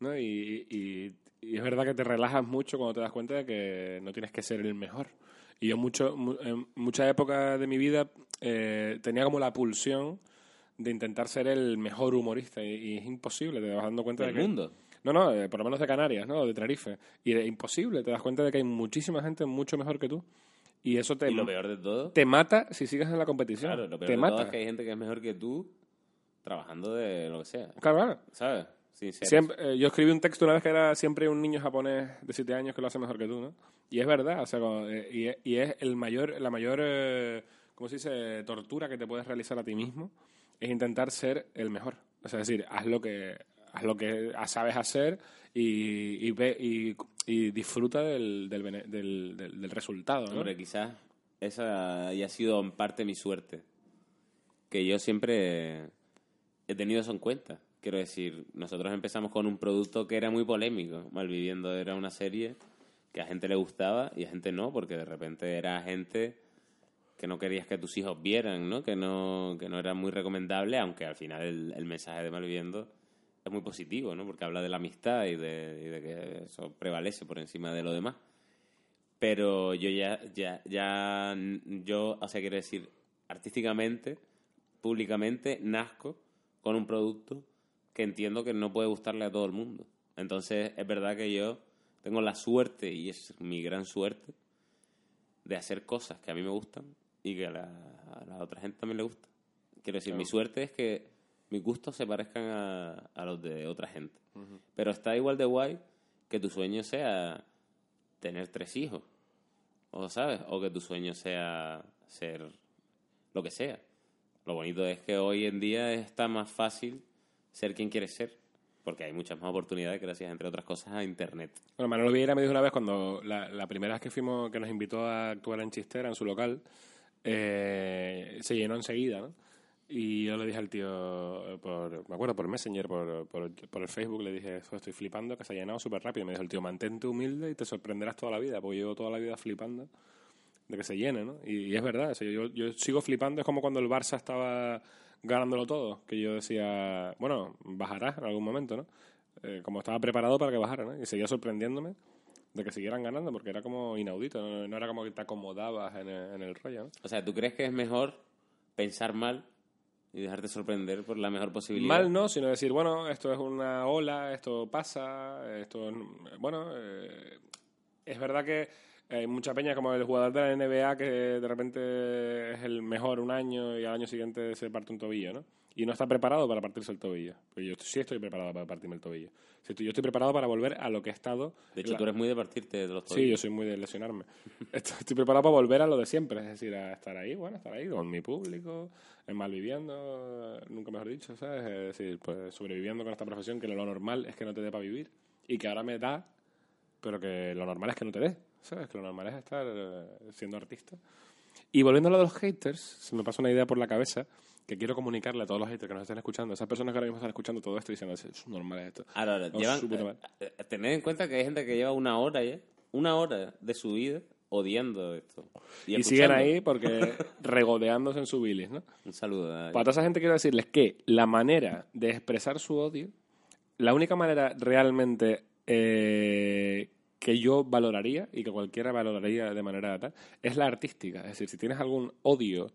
¿no? Y, y- y es verdad que te relajas mucho cuando te das cuenta de que no tienes que ser el mejor. Y yo mucho, mu- en mucha época de mi vida eh, tenía como la pulsión de intentar ser el mejor humorista y, y es imposible, te vas dando cuenta
Del
de que...
mundo.
No, no, eh, por lo menos de Canarias, ¿no? De Tenerife. Y es imposible, te das cuenta de que hay muchísima gente mucho mejor que tú. Y eso te,
Y lo peor de todo,
te mata si sigues en la competición.
claro, lo peor
te
de
mata.
todo es que hay gente que es mejor que tú trabajando de lo que sea,
Claro, claro.
¿sabes?
Siempre- eh, yo escribí un texto una vez que era siempre un niño japonés de 7 años que lo hace mejor que tú, ¿no? Y es verdad, o sea, como, eh, y, es- y es el mayor, la mayor, eh, ¿cómo se dice?, tortura que te puedes realizar a ti mismo, es intentar ser el mejor. O sea, es decir, haz lo que, haz lo que sabes hacer y, y, ve, y, y disfruta del, del, del- del resultado, ¿no?
Hombre, quizás esa haya sido en parte mi suerte. Que yo siempre he tenido eso en cuenta. Quiero decir, nosotros empezamos con un producto que era muy polémico. Malviviendo era una serie que a gente le gustaba y a gente no, porque de repente era gente que no querías que tus hijos vieran, ¿no? Que no, que no era muy recomendable, aunque al final el, el mensaje de Malviviendo es muy positivo, ¿no? Porque habla de la amistad y de, y de que eso prevalece por encima de lo demás pero yo ya, ya, ya, yo, o sea, quiero decir, artísticamente, públicamente, nazco con un producto que entiendo que no puede gustarle a todo el mundo. Entonces, es verdad que yo tengo la suerte, y es mi gran suerte, de hacer cosas que a mí me gustan y que a la, a la otra gente también le gusta. Quiero decir,
Claro.
mi suerte es que mis gustos se parezcan a, a los de otra gente. Pero está igual de guay que tu sueño sea tener tres hijos. O sabes, o que tu sueño sea ser lo que sea. Lo bonito es que hoy en día está más fácil ser quien quieres ser. Porque hay muchas más oportunidades gracias, entre otras cosas, a Internet.
Bueno, Manolo Vieira me dijo una vez cuando la, la primera vez que fuimos, que nos invitó a actuar en Chistera, en su local, eh, se llenó enseguida, ¿no? Y yo le dije al tío, por, me acuerdo, por Messenger, por, por, el Facebook, le dije, estoy flipando, que se ha llenado súper rápido. Y me dijo el tío, mantente humilde y te sorprenderás toda la vida, porque llevo toda la vida flipando de que se llene, ¿no? Y, y es verdad, o sea, yo, yo sigo flipando, es como cuando el Barça estaba ganándolo todo, que yo decía, bueno, bajará en algún momento, ¿no? Eh, como estaba preparado para que bajara, ¿no? Y seguía sorprendiéndome de que siguieran ganando, porque era como inaudito, no, no era como que te acomodabas en el, en el rollo, ¿no?
O sea, ¿tú crees que es mejor pensar mal y dejarte sorprender por la mejor posibilidad?
Mal no, sino decir, bueno, esto es una ola, esto pasa, esto es... Bueno, eh, es verdad que hay mucha peña como el jugador de la NBA que de repente es el mejor un año y al año siguiente se parte un tobillo, ¿no? Y no está preparado para partirse el tobillo. Yo sí estoy preparado para partirme el tobillo. Sí, estoy- Yo estoy preparado para volver a lo que he estado...
De hecho,
la-
tú eres muy de partirte de los
Sí,
tobillos.
yo soy muy de lesionarme. [LAUGHS] Estoy, preparado para volver a lo de siempre, es decir, a estar ahí, bueno, estar ahí con mi público, en malviviendo, nunca mejor dicho, ¿sabes? Es decir, pues sobreviviendo con esta profesión que lo normal es que no te dé para vivir y que ahora me da, pero que lo normal es que no te dé, ¿sabes? Que lo normal es estar eh, siendo artista. Y volviendo a lo de los haters, se me pasa una idea por la cabeza que quiero comunicarle a todos los haters que nos estén escuchando, esas personas que ahora mismo están escuchando todo esto y diciendo, es normal esto.
Ahora, ahora,
No,
llevan, eh, eh, tened en cuenta que hay gente que lleva una hora ya, una hora de su vida odiando esto.
Y, siguen ahí porque [LAUGHS] regodeándose en su bilis, ¿no?
Un saludo. a-
Para toda esa gente quiero decirles que la manera de expresar su odio, la única manera realmente eh, que yo valoraría y que cualquiera valoraría de manera tal, es la artística. Es decir, si tienes algún odio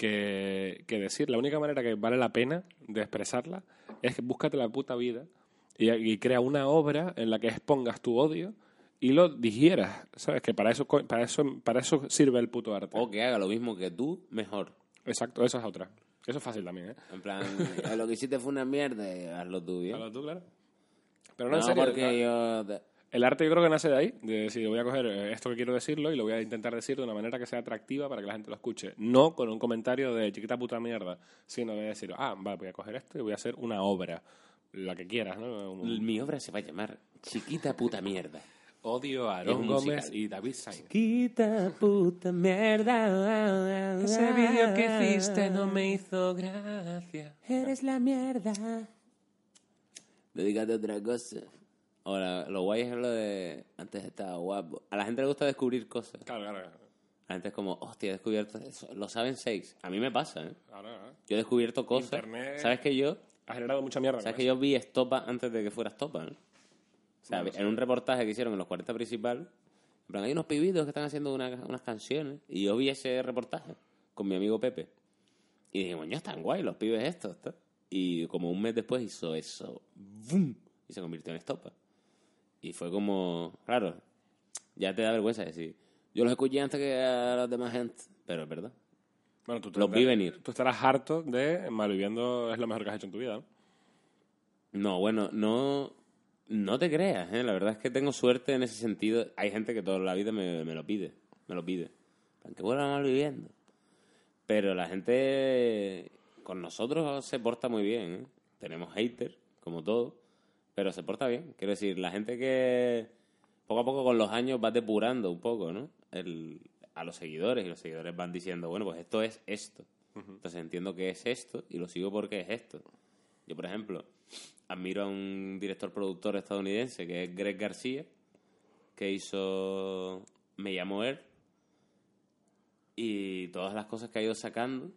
que, que decir, la única manera que vale la pena de expresarla es que búscate la puta vida y, y crea una obra en la que expongas tu odio y lo digieras. ¿Sabes? Que para eso, para eso, para eso sirve el puto arte.
O que haga lo mismo que tú, mejor.
Exacto, eso es otra. Eso es fácil también, ¿eh?
En plan, "Eh, lo que hiciste fue una mierda, hazlo tú bien.
Hazlo tú, claro. Pero no,
No,
en serio.
porque yo...
El arte yo creo que nace de ahí, de decir, voy a coger eh, esto que quiero decirlo y lo voy a intentar decir de una manera que sea atractiva para que la gente lo escuche. No con un comentario de chiquita puta mierda, sino de decir, ah, vale, voy a coger esto y voy a hacer una obra la que quieras, ¿no? Un-
Mi obra se va a llamar Chiquita Puta Mierda.
Odio a Aaron Gómez y David Sainz.
Chiquita puta mierda.
Ese vídeo que hiciste no me hizo gracia.
Eres la mierda. Dedícate a otra cosa. Ahora, lo guay es lo de. Antes estaba guapo. A la gente le gusta descubrir cosas.
Claro, claro. claro.
La gente es como, hostia, he descubierto eso. Lo saben seis. A mí me pasa, ¿eh?
Claro, claro.
Yo he descubierto cosas.
Internet-
¿Sabes que yo?
Ha generado mucha mierda.
¿Sabes que yo vi Estopa antes de que fuera Estopa? ¿no? O sea, en un reportaje que hicieron en los 40 principal, en plan, hay unos pibitos que están haciendo una- unas canciones. Y yo vi ese reportaje con mi amigo Pepe. Y dije, bueno, están guay los pibes estos. tal". Y como un mes después hizo eso. ¡Bum! Y se convirtió en Estopa. Y fue como, claro, ya te da vergüenza decir, yo los escuché antes que a los demás gente. Pero es verdad.
Bueno, tú,
Los vi venir.
Tú estarás harto de Malviviendo es lo mejor que has hecho en tu vida, ¿no?
No, bueno, no, no te creas, ¿eh? La verdad es que tengo suerte en ese sentido. Hay gente que toda la vida me, me lo pide, me lo pide. Para que vuelva mal viviendo. Pero la gente con nosotros se porta muy bien, ¿eh? Tenemos haters, como todo, pero se porta bien. Quiero decir, la gente que poco a poco con los años va depurando un poco, ¿no? El, a los seguidores y los seguidores van diciendo, bueno, pues esto es esto. Entonces entiendo que es esto y lo sigo porque es esto. Yo, por ejemplo, admiro a un director productor estadounidense que es Greg García, que hizo Me llamo Er. Y todas las cosas que ha ido sacando,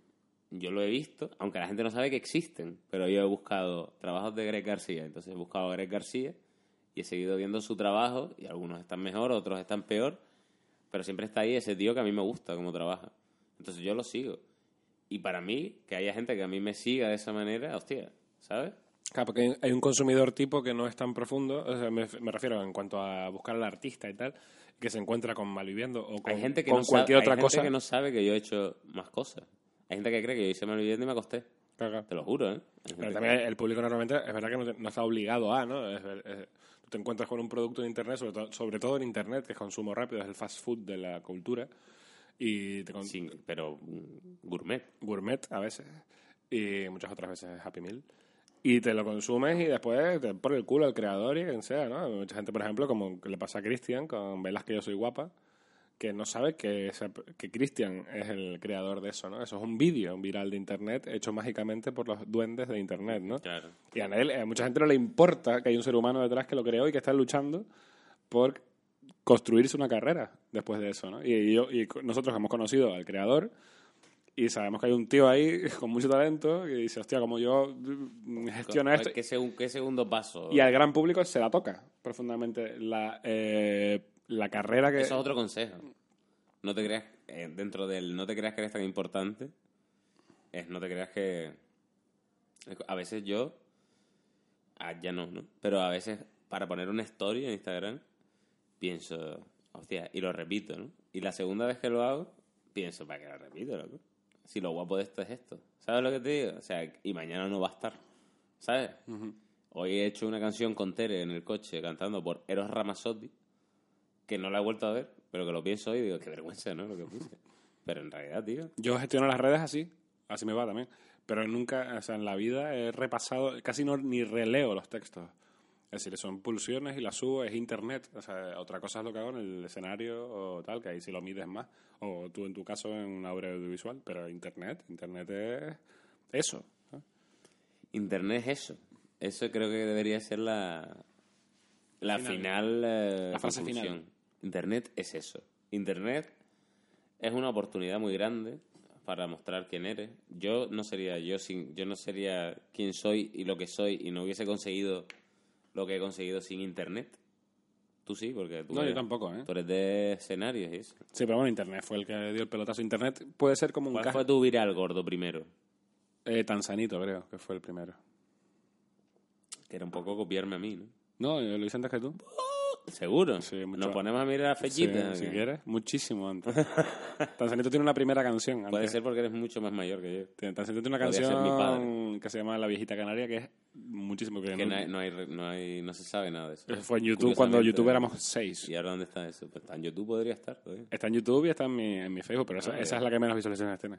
yo lo he visto, aunque la gente no sabe que existen, pero yo he buscado trabajos de Greg García. Entonces he buscado a Greg García y he seguido viendo su trabajo y algunos están mejor, otros están peor, pero siempre está ahí ese tío que a mí me gusta cómo trabaja. Entonces yo lo sigo. Y para mí, que haya gente que a mí me siga de esa manera, hostia, ¿sabes?
Claro, porque hay- un consumidor tipo que no es tan profundo, o sea, me, me refiero en cuanto a buscar al artista y tal, que se encuentra con Malviviendo o con,
hay gente que
con
no
cualquier
sabe,
otra
hay gente
cosa.
que no sabe que yo he hecho más cosas. Hay gente que cree que yo hice Malviviendo y me acosté.
Claro.
Te lo juro, ¿eh?
Pero
que-
también el público normalmente es verdad que no, te- no está obligado a, ¿no? Es tú te encuentras con un producto de Internet, sobre todo, sobre todo en Internet, que es consumo rápido, es el fast food de la cultura, y te
Sí, pero mm, gourmet.
gourmet a veces, y muchas otras veces Happy Meal. Y te lo consumes y después te por el culo al creador y quien sea, ¿no? Mucha gente, por ejemplo, como le pasa a Cristian con Velas que yo soy guapa, que no sabe que, esa- que Cristian es el creador de eso, ¿no? Eso es un vídeo, viral de Internet hecho mágicamente por los duendes de Internet, ¿no?
Claro.
Y a, él, a mucha gente no le importa que hay un ser humano detrás que lo creó y que está luchando por construirse una carrera después de eso, ¿no? Y, yo, y nosotros hemos conocido al creador y sabemos que hay un tío ahí [LAUGHS] con mucho talento que dice, hostia, como yo gestiono esto.
¿Qué, segun- qué segundo paso?
Y al gran público se la toca profundamente la, eh, la carrera que...
Eso es otro consejo. No te creas, eh, dentro del no te creas que eres tan importante, es no te creas que... A veces yo, ah, ya no, ¿no? Pero a veces para poner una story en Instagram, pienso, hostia, y lo repito, ¿no? Y la segunda vez que lo hago, pienso, ¿para qué lo repito, loco? Si lo guapo de esto es esto. ¿Sabes lo que te digo? O sea, y mañana no va a estar. ¿Sabes? Hoy he hecho una canción con Tere en el coche cantando por Eros Ramazzotti, que no la he vuelto a ver, pero que lo pienso y digo, qué vergüenza, ¿no? Lo que puse. [LAUGHS] Pero en realidad, tío,
Yo gestiono las redes así, así me va también. Pero nunca, o sea, en la vida he repasado, casi no ni releo los textos. Es decir, son pulsiones y las subo, es internet. O sea, otra cosa es lo que hago en el escenario o tal, que ahí sí lo mides más. O tú en tu caso en una obra audiovisual. Pero internet, internet es eso.
Internet es eso. Eso creo que debería ser la, la final, eh,
La frase
conclusión.
final.
Internet es eso. Internet es una oportunidad muy grande para mostrar quién eres. Yo no sería yo sin, yo no sería quien soy y lo que soy y no hubiese conseguido lo que he conseguido sin Internet. Tú sí, porque tú,
No, yo
eres,
tampoco, ¿eh?
tú eres de escenarios y eso.
Sí, pero bueno, internet fue el que dio el pelotazo. Internet puede ser como un
¿Cuál fue tu viral gordo primero?
eh, Tanzanito, creo, que fue el primero.
Que era un poco copiarme a mí, ¿no?
No, yo lo hice antes que tú.
¿Seguro?
Sí, mucho.
Nos ponemos a mirar la
Sí,
fechita.
si quieres, muchísimo antes. [LAUGHS] Tanzanito tiene una primera canción.
Puede ser porque eres mucho más mayor que yo.
Tanzanito tiene una canción que se llama La viejita canaria, que es muchísimo. Que
Que
no-
hay, no, hay, no, hay, no se sabe nada de eso.
fue en YouTube cuando YouTube éramos seis.
¿Y ahora dónde está eso? Pues está en YouTube, podría estar. todavía.
Está en YouTube y está en mi, en mi Facebook, pero esa,
Ah,
esa es la que menos visualizaciones tiene.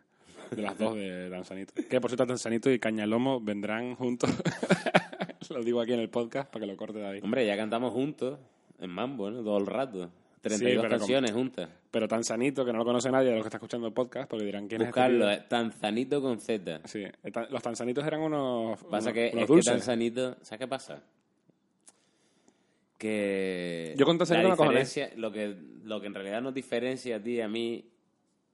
De las dos de Tanzanito. Que por cierto, Tanzanito y Cañalomo vendrán juntos [LAUGHS] Lo digo aquí en el podcast para que lo corte David.
Hombre, ya cantamos juntos en Mambo, ¿no? Todo el rato. 32
pero
canciones juntas.
Pero tan sanito que no lo conoce nadie de los que está escuchando el podcast, porque dirán quién
Buscarlo,
es.
eh, Tanzanito con Z.
este? Sí, tan- los tanzanitos eran unos.
Pasa
unos-
que
unos
es que
dulces.
Tanzanito, ¿sabes qué pasa? Que
Yo con Tanzanito
la lo que lo que en realidad nos diferencia a ti y a mí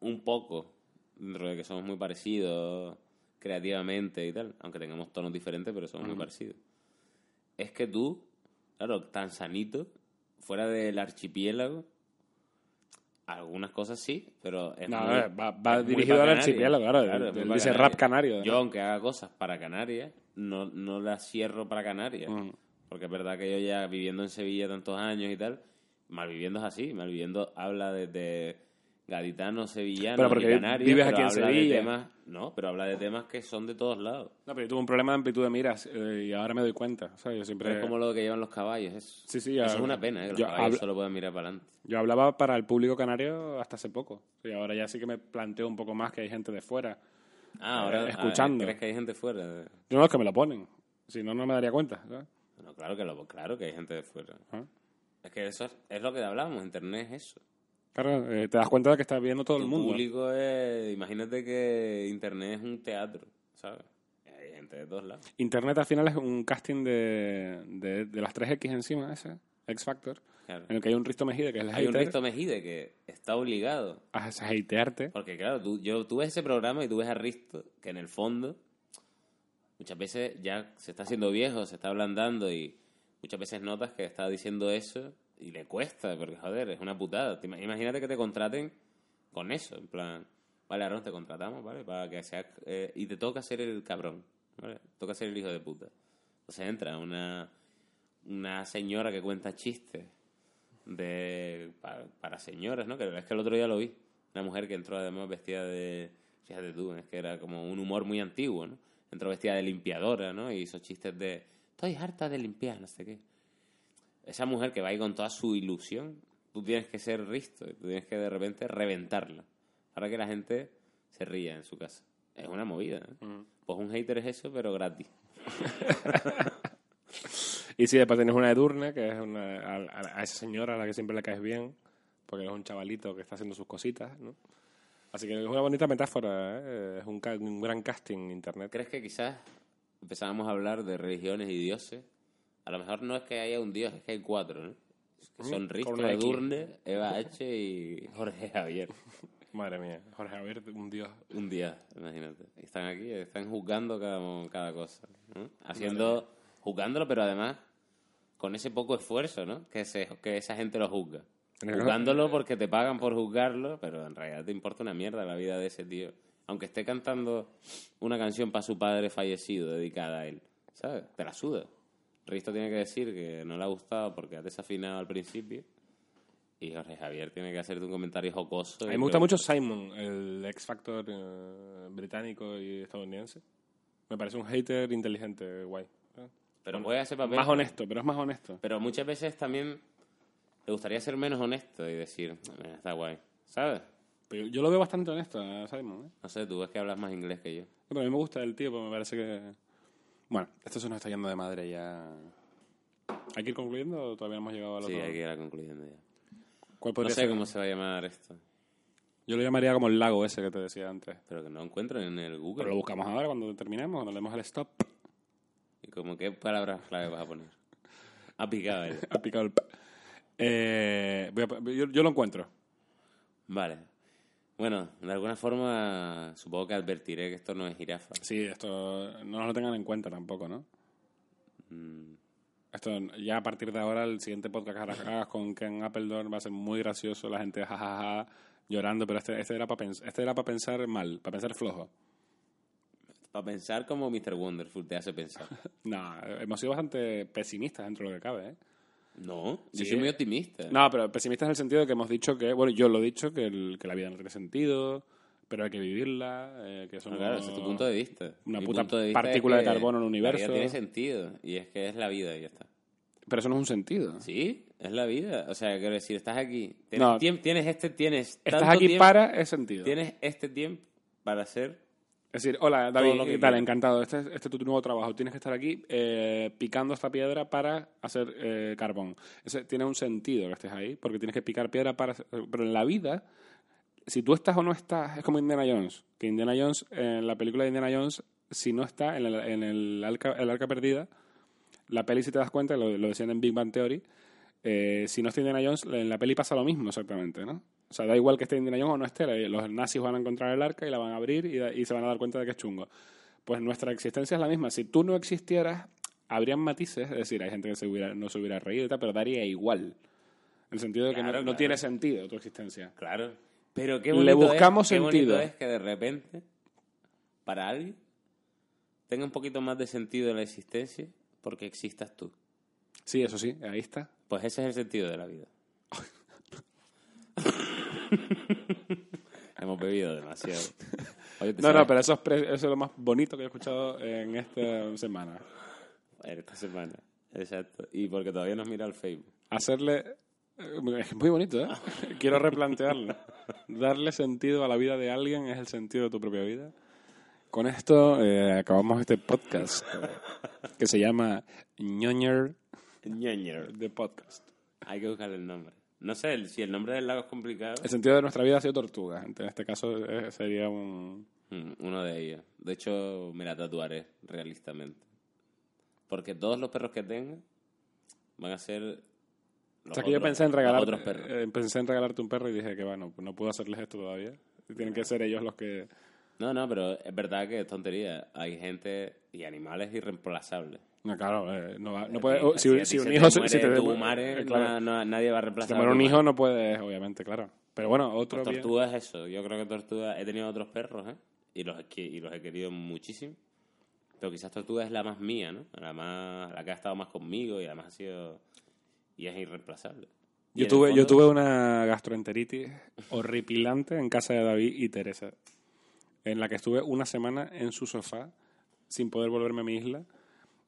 un poco, dentro de que somos muy parecidos creativamente y tal, aunque tengamos tonos diferentes, pero somos muy parecidos. Es que tú, claro, Tanzanito, fuera del archipiélago, algunas cosas sí, pero es
No,
muy-
eh, va- va
es muy
dirigido al archipiélago, claro,
Claro,
él- él dice rap canario.
Yo, aunque haga cosas para Canarias, no, no las cierro para Canarias.
Mm.
Porque es verdad que yo ya viviendo en Sevilla tantos años y tal, malviviendo es así. Malviviendo habla desde gaditano, sevillano,
Pero porque
y Canarias,
vives
pero
aquí en Sevilla.
temas, no, pero habla de temas que son de todos lados.
No, pero yo tuve un problema de amplitud de miras eh, y ahora me doy cuenta. O sea, yo siempre.
Pero es como lo que llevan los caballos. Eso,
Sí, sí,
Eso es una pena, ¿eh? que los
yo
caballos
hablo-
solo pueden mirar para adelante.
Yo hablaba para el público canario hasta hace poco. Y ahora ya sí que me planteo un poco más que hay gente de fuera.
Ah, ahora
Eh, escuchando.
¿Crees que hay gente fuera?
Yo no es que me lo ponen. Si no, no me daría cuenta. ¿sabes?
Bueno, claro que, lo, claro que hay gente de fuera.
Ah.
Es que eso es, es lo que hablábamos, Internet es eso.
Claro, eh, te das cuenta de que estás viendo todo el mundo.
público es... Imagínate que Internet es un teatro, ¿sabes? Hay gente de todos lados.
Internet al final es un casting de, de, de las 3X encima, ese, X Factor,
Claro.
en el que hay un Risto Mejide, que es el
Hay un Risto Mejide que está obligado.
a hatearte.
Porque claro, tú, yo, tú ves ese programa y tú ves a Risto que en el fondo muchas veces ya se está haciendo viejo, se está ablandando y muchas veces notas que está diciendo eso y le cuesta, porque joder, es una putada. Te ima- Imagínate que te contraten con eso, en plan, vale, Aaron, te contratamos, ¿vale? Para que sea... eh, y te toca ser el cabrón, ¿vale? Toca ser el hijo de puta. Entonces entra una, una señora que cuenta chistes de para, para señoras, ¿no? Que es que el otro día lo vi. Una mujer que entró además vestida de... Fíjate tú, es que era como un humor muy antiguo, ¿no? Entró vestida de limpiadora, ¿no? Y hizo chistes de... Estoy harta de limpiar, no sé qué. Esa mujer que va ahí con toda su ilusión, tú tienes que ser risto, tú tienes que de repente reventarla. Para que la gente se ría en su casa. Es una movida, ¿eh? Pues un hater es eso, pero gratis. [LAUGHS]
Y sí, después tienes una Edurne, que es una, a, esa señora a la que siempre le caes bien, porque es un chavalito que está haciendo sus cositas, ¿no? Así que es una bonita metáfora, ¿eh? es un, un gran casting internet.
¿Crees que quizás empezábamos a hablar de religiones y dioses? A lo mejor no es que haya un dios, es que hay cuatro, ¿no? Es que son Risto. Edurne, Eva H. y Jorge Javier. [LAUGHS]
Madre mía, Jorge Javier, un dios.
Un día, imagínate. Están aquí, están juzgando cada, cada cosa. ¿no? Haciendo, juzgándolo, pero además con ese poco esfuerzo, ¿no? Que, se, que esa gente lo juzga. Juzgándolo porque te pagan por juzgarlo, pero en realidad te importa una mierda la vida de ese tío. Aunque esté cantando una canción para su padre fallecido dedicada a él, ¿sabes? Te la suda. Risto tiene que decir que no le ha gustado porque ha desafinado al principio. Y Jorge Javier tiene que hacerte un comentario jocoso.
A mí me gusta mucho Simon, el X Factor eh, británico y estadounidense. Me parece un hater inteligente, guay.
Pero juega ese papel.
Más honesto, pero es más honesto.
Pero muchas veces también te gustaría ser menos honesto y decir, "Eh, está guay. ¿Sabes?
Pero yo lo veo bastante honesto a Simon, ¿eh?
No sé, tú ves que hablas más inglés que yo.
Pero a mí me gusta el tío, porque me parece que... Bueno, esto se nos está yendo de madre ya. ¿Hay que ir concluyendo o todavía no hemos llegado a lo
Sí, hay que ir concluyendo ya.
¿Cuál
No sé
ser?
cómo se va a llamar esto,
Yo lo llamaría como el lago ese que te decía antes.
pero que no encuentro en el Google.
Pero lo buscamos ahora cuando terminemos, cuando le demos al stop.
¿Y como qué palabras clave vas a poner? Ha picado él. [LAUGHS]
Ha picado el... Eh, voy a- yo, yo lo encuentro.
Vale. Bueno, de alguna forma supongo que advertiré que esto no es jirafa.
Sí, esto no nos lo tengan en cuenta tampoco, ¿no?
Mm,
Esto ya a partir de ahora, el siguiente podcast que hagas- con Ken Appledorn va a ser muy gracioso, la gente jajaja llorando, pero este, este era para pensar, este era para pensar mal, para pensar flojo.
Para pensar como Mr. Wonderful te hace pensar. [LAUGHS]
No, hemos sido bastante pesimistas dentro de lo que cabe, ¿eh?
No, yo soy muy optimista.
No, pero pesimistas en el sentido de que hemos dicho que, bueno, yo lo he dicho, que, el- que la vida no tiene sentido, pero hay que vivirla, eh, que
No,
somos...
claro, ese es tu punto de vista.
Una
Mi
puta
punto de vista
partícula
es
de carbono en el universo.
La vida tiene sentido y es que es la vida y ya está.
Pero eso no es un sentido.
Sí, es la vida. O sea, quiero decir, estás aquí. Tienes,
No.
tienes este, tienes
Estás
tanto
aquí
tiempo,
para ese sentido.
Tienes este tiempo para ser
Es decir, hola David, ¿qué tal? Encantado. Este, es- este es tu nuevo trabajo. Tienes que estar aquí eh, picando esta piedra para hacer eh, carbón. Ese, tiene un sentido que estés ahí, porque tienes que picar piedra para... Pero en la vida, si tú estás o no estás, es como Indiana Jones. Que Indiana Jones, en la película de Indiana Jones, si no está en el, en el arca, el arca perdida, la peli, si te das cuenta, lo, lo decían en Big Bang Theory, eh, si no está Indiana Jones, en la peli pasa lo mismo exactamente, ¿no? O sea, da igual que esté Indiana Jones o no esté, los nazis van a encontrar el arca y la van a abrir y, da- y se van a dar cuenta de que es chungo. Pues nuestra existencia es la misma. Si tú no existieras, habrían matices, es decir, hay gente que se hubiera, no se hubiera reído y tal, pero daría igual. En el sentido de que no,
Claro,
no
claro.
tiene sentido tu existencia.
Claro. Pero qué
Le
bonito
buscamos
es, qué bonito
sentido.
es que de repente, para alguien, tenga un poquito más de sentido la existencia porque existas tú.
Sí, eso sí, ahí está.
Pues ese es el sentido de la vida. [LAUGHS] [LAUGHS] Hemos bebido demasiado. Oye, ¿te
No, no, pero eso es, pre- eso es lo más bonito que he escuchado en esta semana.
Esta semana. Exacto. Y porque todavía nos mira el Facebook.
Hacerle... eh, Es muy bonito, ¿eh? [LAUGHS] Quiero replantearlo. Darle sentido a la vida de alguien es el sentido de tu propia vida. Con esto eh, acabamos este podcast eh, que se llama Ñoñer
Ñoñer.
de Podcast.
Hay que buscar el nombre. No sé el- si el nombre del lago es complicado.
El sentido de nuestra vida ha sido tortuga. En este caso eh, sería un...
Mm, Uno de ellos. De hecho, me la tatuaré realistamente. Porque todos los perros que tenga van a ser. Los
o sea, que yo
otros-
pensé en, regalar,
otros perros.
eh, pensé en regalarte un perro y dije que, bueno, no puedo hacerles esto todavía. Tienen que ser ellos los que...
No, no, pero es verdad que es tontería. Hay gente y animales irreemplazables.
No, claro, eh, no, va- no
Eh,
puede...
si
oh, si, si un
te
hijo... se- Si te
tu
eh, claro.
no- no- nadie va a
Si
reemplazar
te
a
muere un hijo no puedes, obviamente, claro. Pero bueno, otro.
Tortuga es eso. Yo creo que tortuga. He tenido otros perros, ¿eh? Y los, y los he querido muchísimo. Pero quizás tortuga es la más mía, ¿no? La más la que ha estado más conmigo y además ha sido. Y es irreemplazable. Y
Yo tuve, yo tuve una gastroenteritis horripilante en casa de David y Teresa, en la que estuve una semana en su sofá sin poder volverme a mi isla.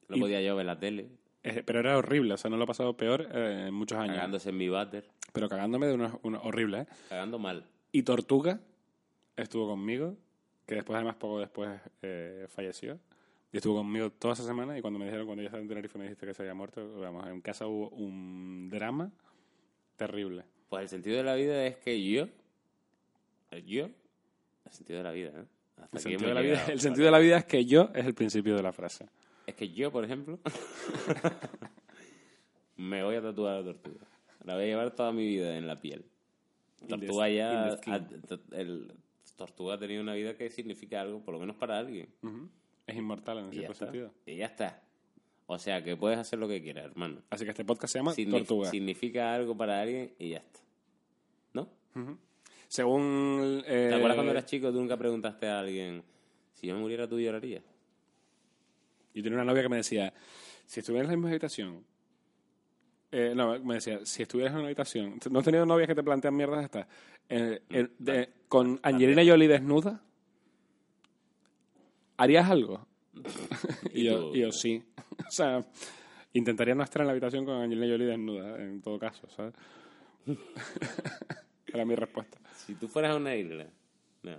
No
y-
podía yo ver la tele,
Eh, pero era horrible, o sea, no lo he pasado peor eh, en muchos años.
cagándose en mi váter,
Pero cagándome de una, una horrible, ¿eh?
cagando mal.
Y Tortuga estuvo conmigo, que después, además, poco después eh, falleció. Y estuvo conmigo toda esa semana y cuando me dijeron, cuando ya estaba en Tenerife, me dijiste que se había muerto, vamos, en casa hubo un drama terrible.
Pues el sentido de la vida es que yo. Yo. El sentido de la vida, ¿eh? Hasta
El sentido, de la vida,
llegado.
el sentido de la vida es que yo es el principio de la frase.
Es que yo, por ejemplo, [LAUGHS] me voy a tatuar a tortuga. La voy a llevar toda mi vida en la piel. Tortuga ya. el, tortuga ha tenido una vida que significa algo, por lo menos para alguien.
Es inmortal en
Y
cierto sentido.
y ya está. O sea, que puedes hacer lo que quieras, hermano.
Así que este podcast se llama
Signif-
Tortuga.
Significa algo para alguien y ya está. ¿No?
Según... eh,
¿Te acuerdas cuando eras chico tú nunca preguntaste a alguien si yo muriera tú llorarías?
Yo tenía una novia que me decía, si estuvieras en la misma habitación... eh, no, me decía, si estuvieras en una habitación... ¿No has tenido novias que te plantean mierdas estas? Eh, eh, de- con Angelina Jolie desnuda, ¿harías algo? [LAUGHS] y yo, sí. [LAUGHS] o sea, intentaría no estar en la habitación con Angelina Jolie desnuda, en todo caso, ¿sabes? [LAUGHS] Era mi respuesta.
Si tú fueras a una isla. No.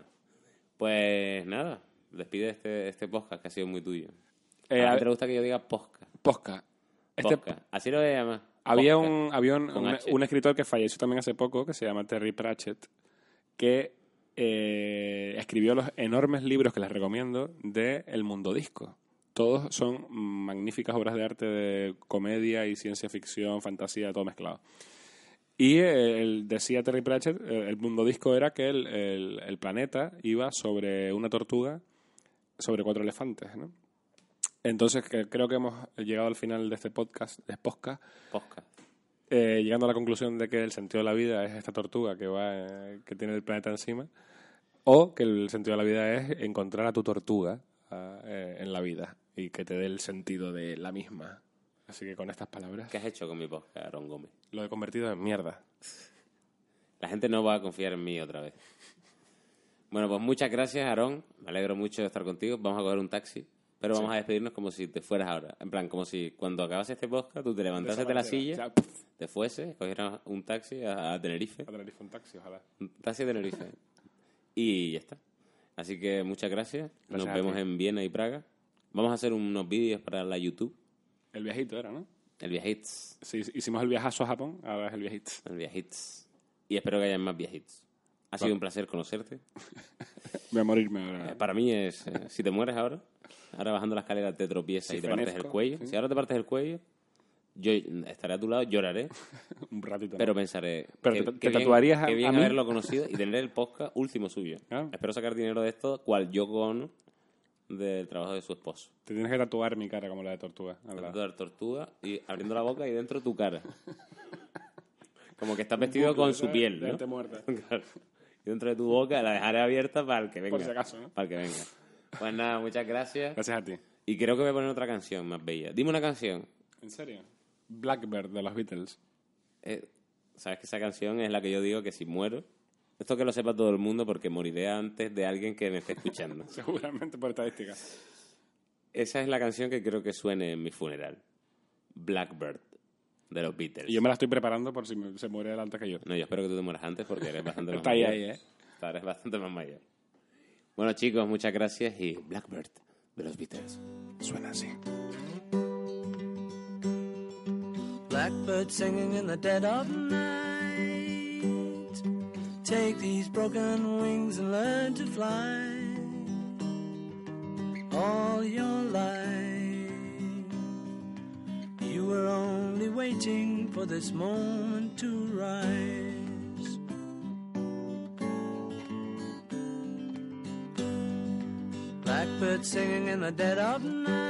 Pues nada, despide este, este podcast que ha sido muy tuyo.
Eh,
a mí te gusta que yo diga podcast.
Posca. Este,
Podcast. Así lo voy a llamar.
Había
Podcast.
un, había un, un- un escritor que falleció también hace poco, que se llama Terry Pratchett, que eh, escribió los enormes libros que les recomiendo de El Mundo Disco. Todos son magníficas obras de arte de comedia y ciencia ficción, fantasía, todo mezclado. Y eh, el, decía Terry Pratchett, eh, el mundo disco era que el, el- el planeta iba sobre una tortuga, sobre cuatro elefantes, ¿no? Entonces que- creo que hemos llegado al final de este podcast, de podcast,
Podcast.
eh, llegando a la conclusión de que el sentido de la vida es esta tortuga que va eh, que tiene el planeta encima o que el sentido de la vida es encontrar a tu tortuga ah, eh, en la vida y que te dé el sentido de la misma así que con estas palabras
¿Qué has hecho con mi podcast, Aaron Gómez?
lo he convertido en mierda
La gente no va a confiar en mí otra vez. Bueno, pues muchas gracias, Aarón. Me alegro mucho de estar contigo. Vamos a coger un taxi. Pero vamos a despedirnos como si te fueras ahora. En plan, como si cuando acabas este podcast tú te levantases de la silla,
Ya,
te fueses, cogieras un taxi a, a Tenerife.
a Tenerife un taxi ojalá
Un taxi a Tenerife. y ya está. Así que muchas gracias.
Gracias
Nos vemos en Viena y Praga. Vamos a hacer unos vídeos para la YouTube.
El viajito era, ¿no?
El viajits.
Sí, hicimos el viajazo a Japón, ahora es el viajito.
El viajits. Y espero que hayan más viajits. Ha sido un placer conocerte. [LAUGHS]
Voy a morirme
Eh,
ahora.
Para mí es, eh, si te mueres ahora, ahora bajando la escalera te tropiezas
Si
y te partes el cuello.
sí.
Si ahora te partes el cuello, yo estaré a tu lado, lloraré, [LAUGHS]
Un ratito.
pero pensaré
Pero
que,
te- te
que bien,
tatuarías a-
que bien
a mí.
haberlo conocido y tener el podcast último suyo.
Ah.
Espero sacar dinero de esto, cual yo con del trabajo de su esposo.
Te tienes que tatuar mi cara como la de tortuga.
Tatuar tortuga y abriendo la boca y dentro tu cara. [LAUGHS] Como que estás vestido con su piel, ¿no?
Dejarte muerta. [LAUGHS]
Claro. Y dentro de tu boca la dejaré abierta para el que venga.
Por si acaso, ¿no?
Para el que venga. Pues nada, muchas gracias.
Gracias a ti.
Y creo que voy a poner otra canción más bella. Dime una canción.
¿En serio? Blackbird de los Beatles.
Eh, Sabes que esa canción es la que yo digo que si muero, esto que lo sepa todo el mundo porque moriré antes de alguien que me esté escuchando. [LAUGHS]
Seguramente por estadística.
Esa es la canción que creo que suene en mi funeral. Blackbird, de los Beatles.
Y yo me la estoy preparando por si me- se muere él antes que yo.
No, yo espero que tú te mueras antes porque eres bastante más [LAUGHS]
Está ahí,
mayor.
ahí, ¿eh?
Eres bastante más mayor. Bueno, chicos, muchas gracias y Blackbird, de los Beatles.
Suena así.
Blackbird singing in the dead of night. Take these broken wings and learn to fly. All your life, you were only waiting for this moment to rise. Blackbird singing in the dead of night.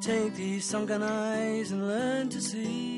Take these sunken eyes and learn to see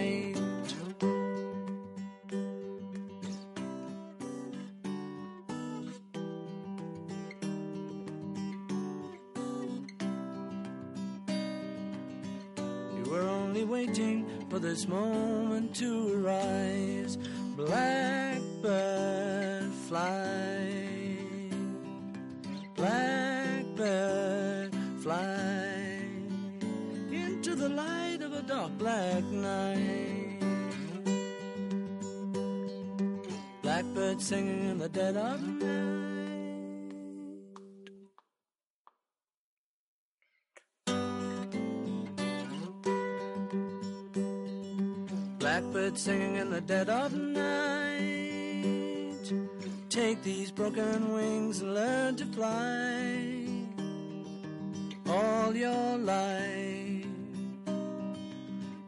This moment to arise. Blackbird fly. Blackbird fly into the light of a dark black night. Blackbird singing in the dead of night. Singing in the dead of night. Take these broken wings and learn to fly. All your life,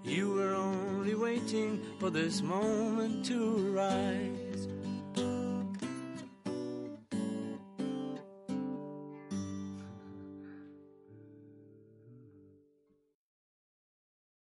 you were only waiting for this moment to rise.